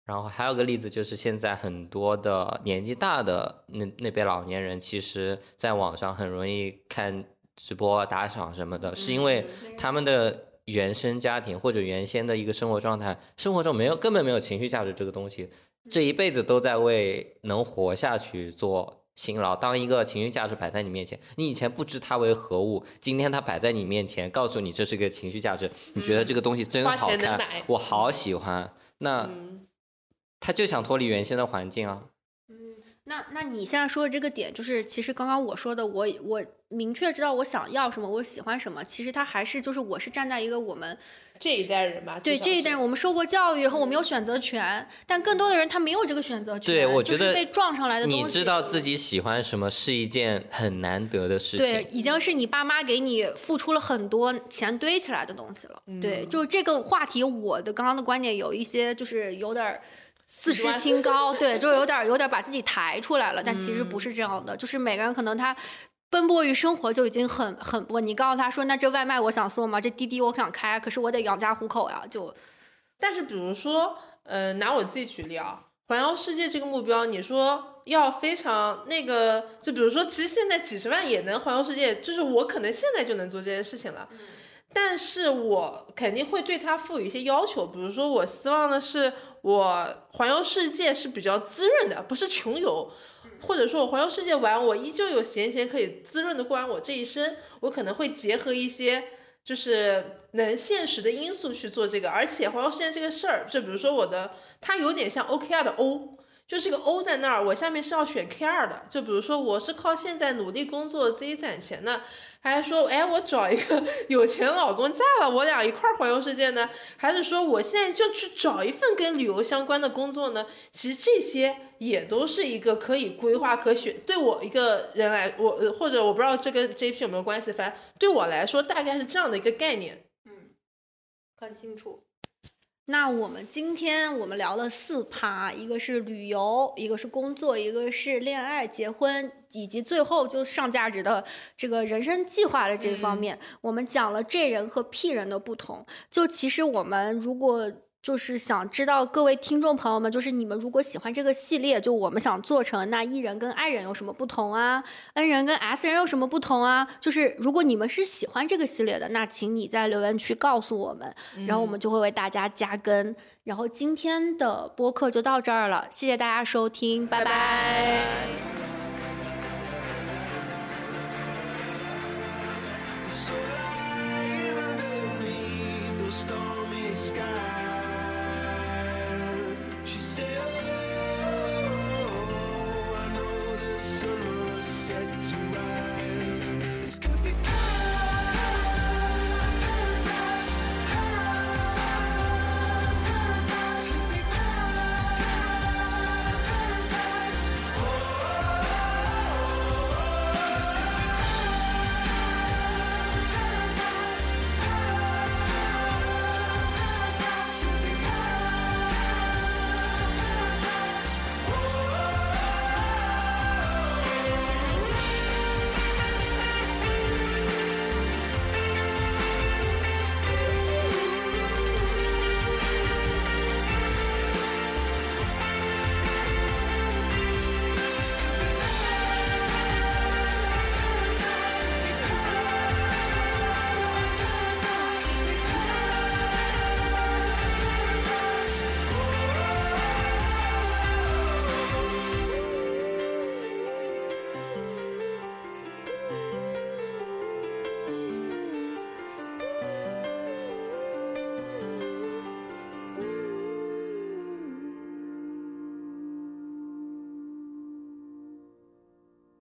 然后还有个例子就是现在很多的年纪大的那那辈老年人，其实在网上很容易看直播打赏什么的，是因为他们的。原生家庭或者原先的一个生活状态，生活中没有根本没有情绪价值这个东西，这一辈子都在为能活下去做辛劳。当一个情绪价值摆在你面前，你以前不知它为何物，今天它摆在你面前，告诉你这是个情绪价值，你觉得这个东西真好看，我好喜欢，那他就想脱离原先的环境啊。那那你现在说的这个点，就是其实刚刚我说的，我我明确知道我想要什么，我喜欢什么。其实他还是就是我是站在一个我们这一代人吧，对这一代人，我们受过教育和，我们有选择权，但更多的人他没有这个选择权。对，我觉得被撞上来的东西。你知道自己喜欢什么是一件很难得的事情。对，已经是你爸妈给你付出了很多钱堆起来的东西了。对，就这个话题，我的刚刚的观点有一些就是有点。自视清高，对，就有点 [LAUGHS] 有点把自己抬出来了，但其实不是这样的。就是每个人可能他奔波于生活就已经很很不。你告诉他说，那这外卖我想送吗？这滴滴我想开，可是我得养家糊口呀。就，但是比如说，呃，拿我自己举例啊，环游世界这个目标，你说要非常那个，就比如说，其实现在几十万也能环游世界，就是我可能现在就能做这件事情了。但是我肯定会对他赋予一些要求，比如说，我希望的是我环游世界是比较滋润的，不是穷游，或者说我环游世界玩，我依旧有闲钱可以滋润的过完我这一生。我可能会结合一些就是能现实的因素去做这个，而且环游世界这个事儿，就比如说我的，它有点像 OKR 的 O。就是个 O 在那儿，我下面是要选 K 二的。就比如说，我是靠现在努力工作自己攒钱的，还是说，哎，我找一个 [LAUGHS] 有钱老公嫁了，我俩一块儿环游世界呢？还是说，我现在就去找一份跟旅游相关的工作呢？其实这些也都是一个可以规划、可选。对我一个人来，我或者我不知道这跟 JP 有没有关系，反正对我来说，大概是这样的一个概念。嗯，很清楚。那我们今天我们聊了四趴，一个是旅游，一个是工作，一个是恋爱、结婚，以及最后就上价值的这个人生计划的这方面，我们讲了 J 人和 P 人的不同。就其实我们如果就是想知道各位听众朋友们，就是你们如果喜欢这个系列，就我们想做成那 E 人跟 I 人有什么不同啊？N 人跟 S 人有什么不同啊？就是如果你们是喜欢这个系列的，那请你在留言区告诉我们，然后我们就会为大家加更。然后今天的播客就到这儿了，谢谢大家收听，拜拜。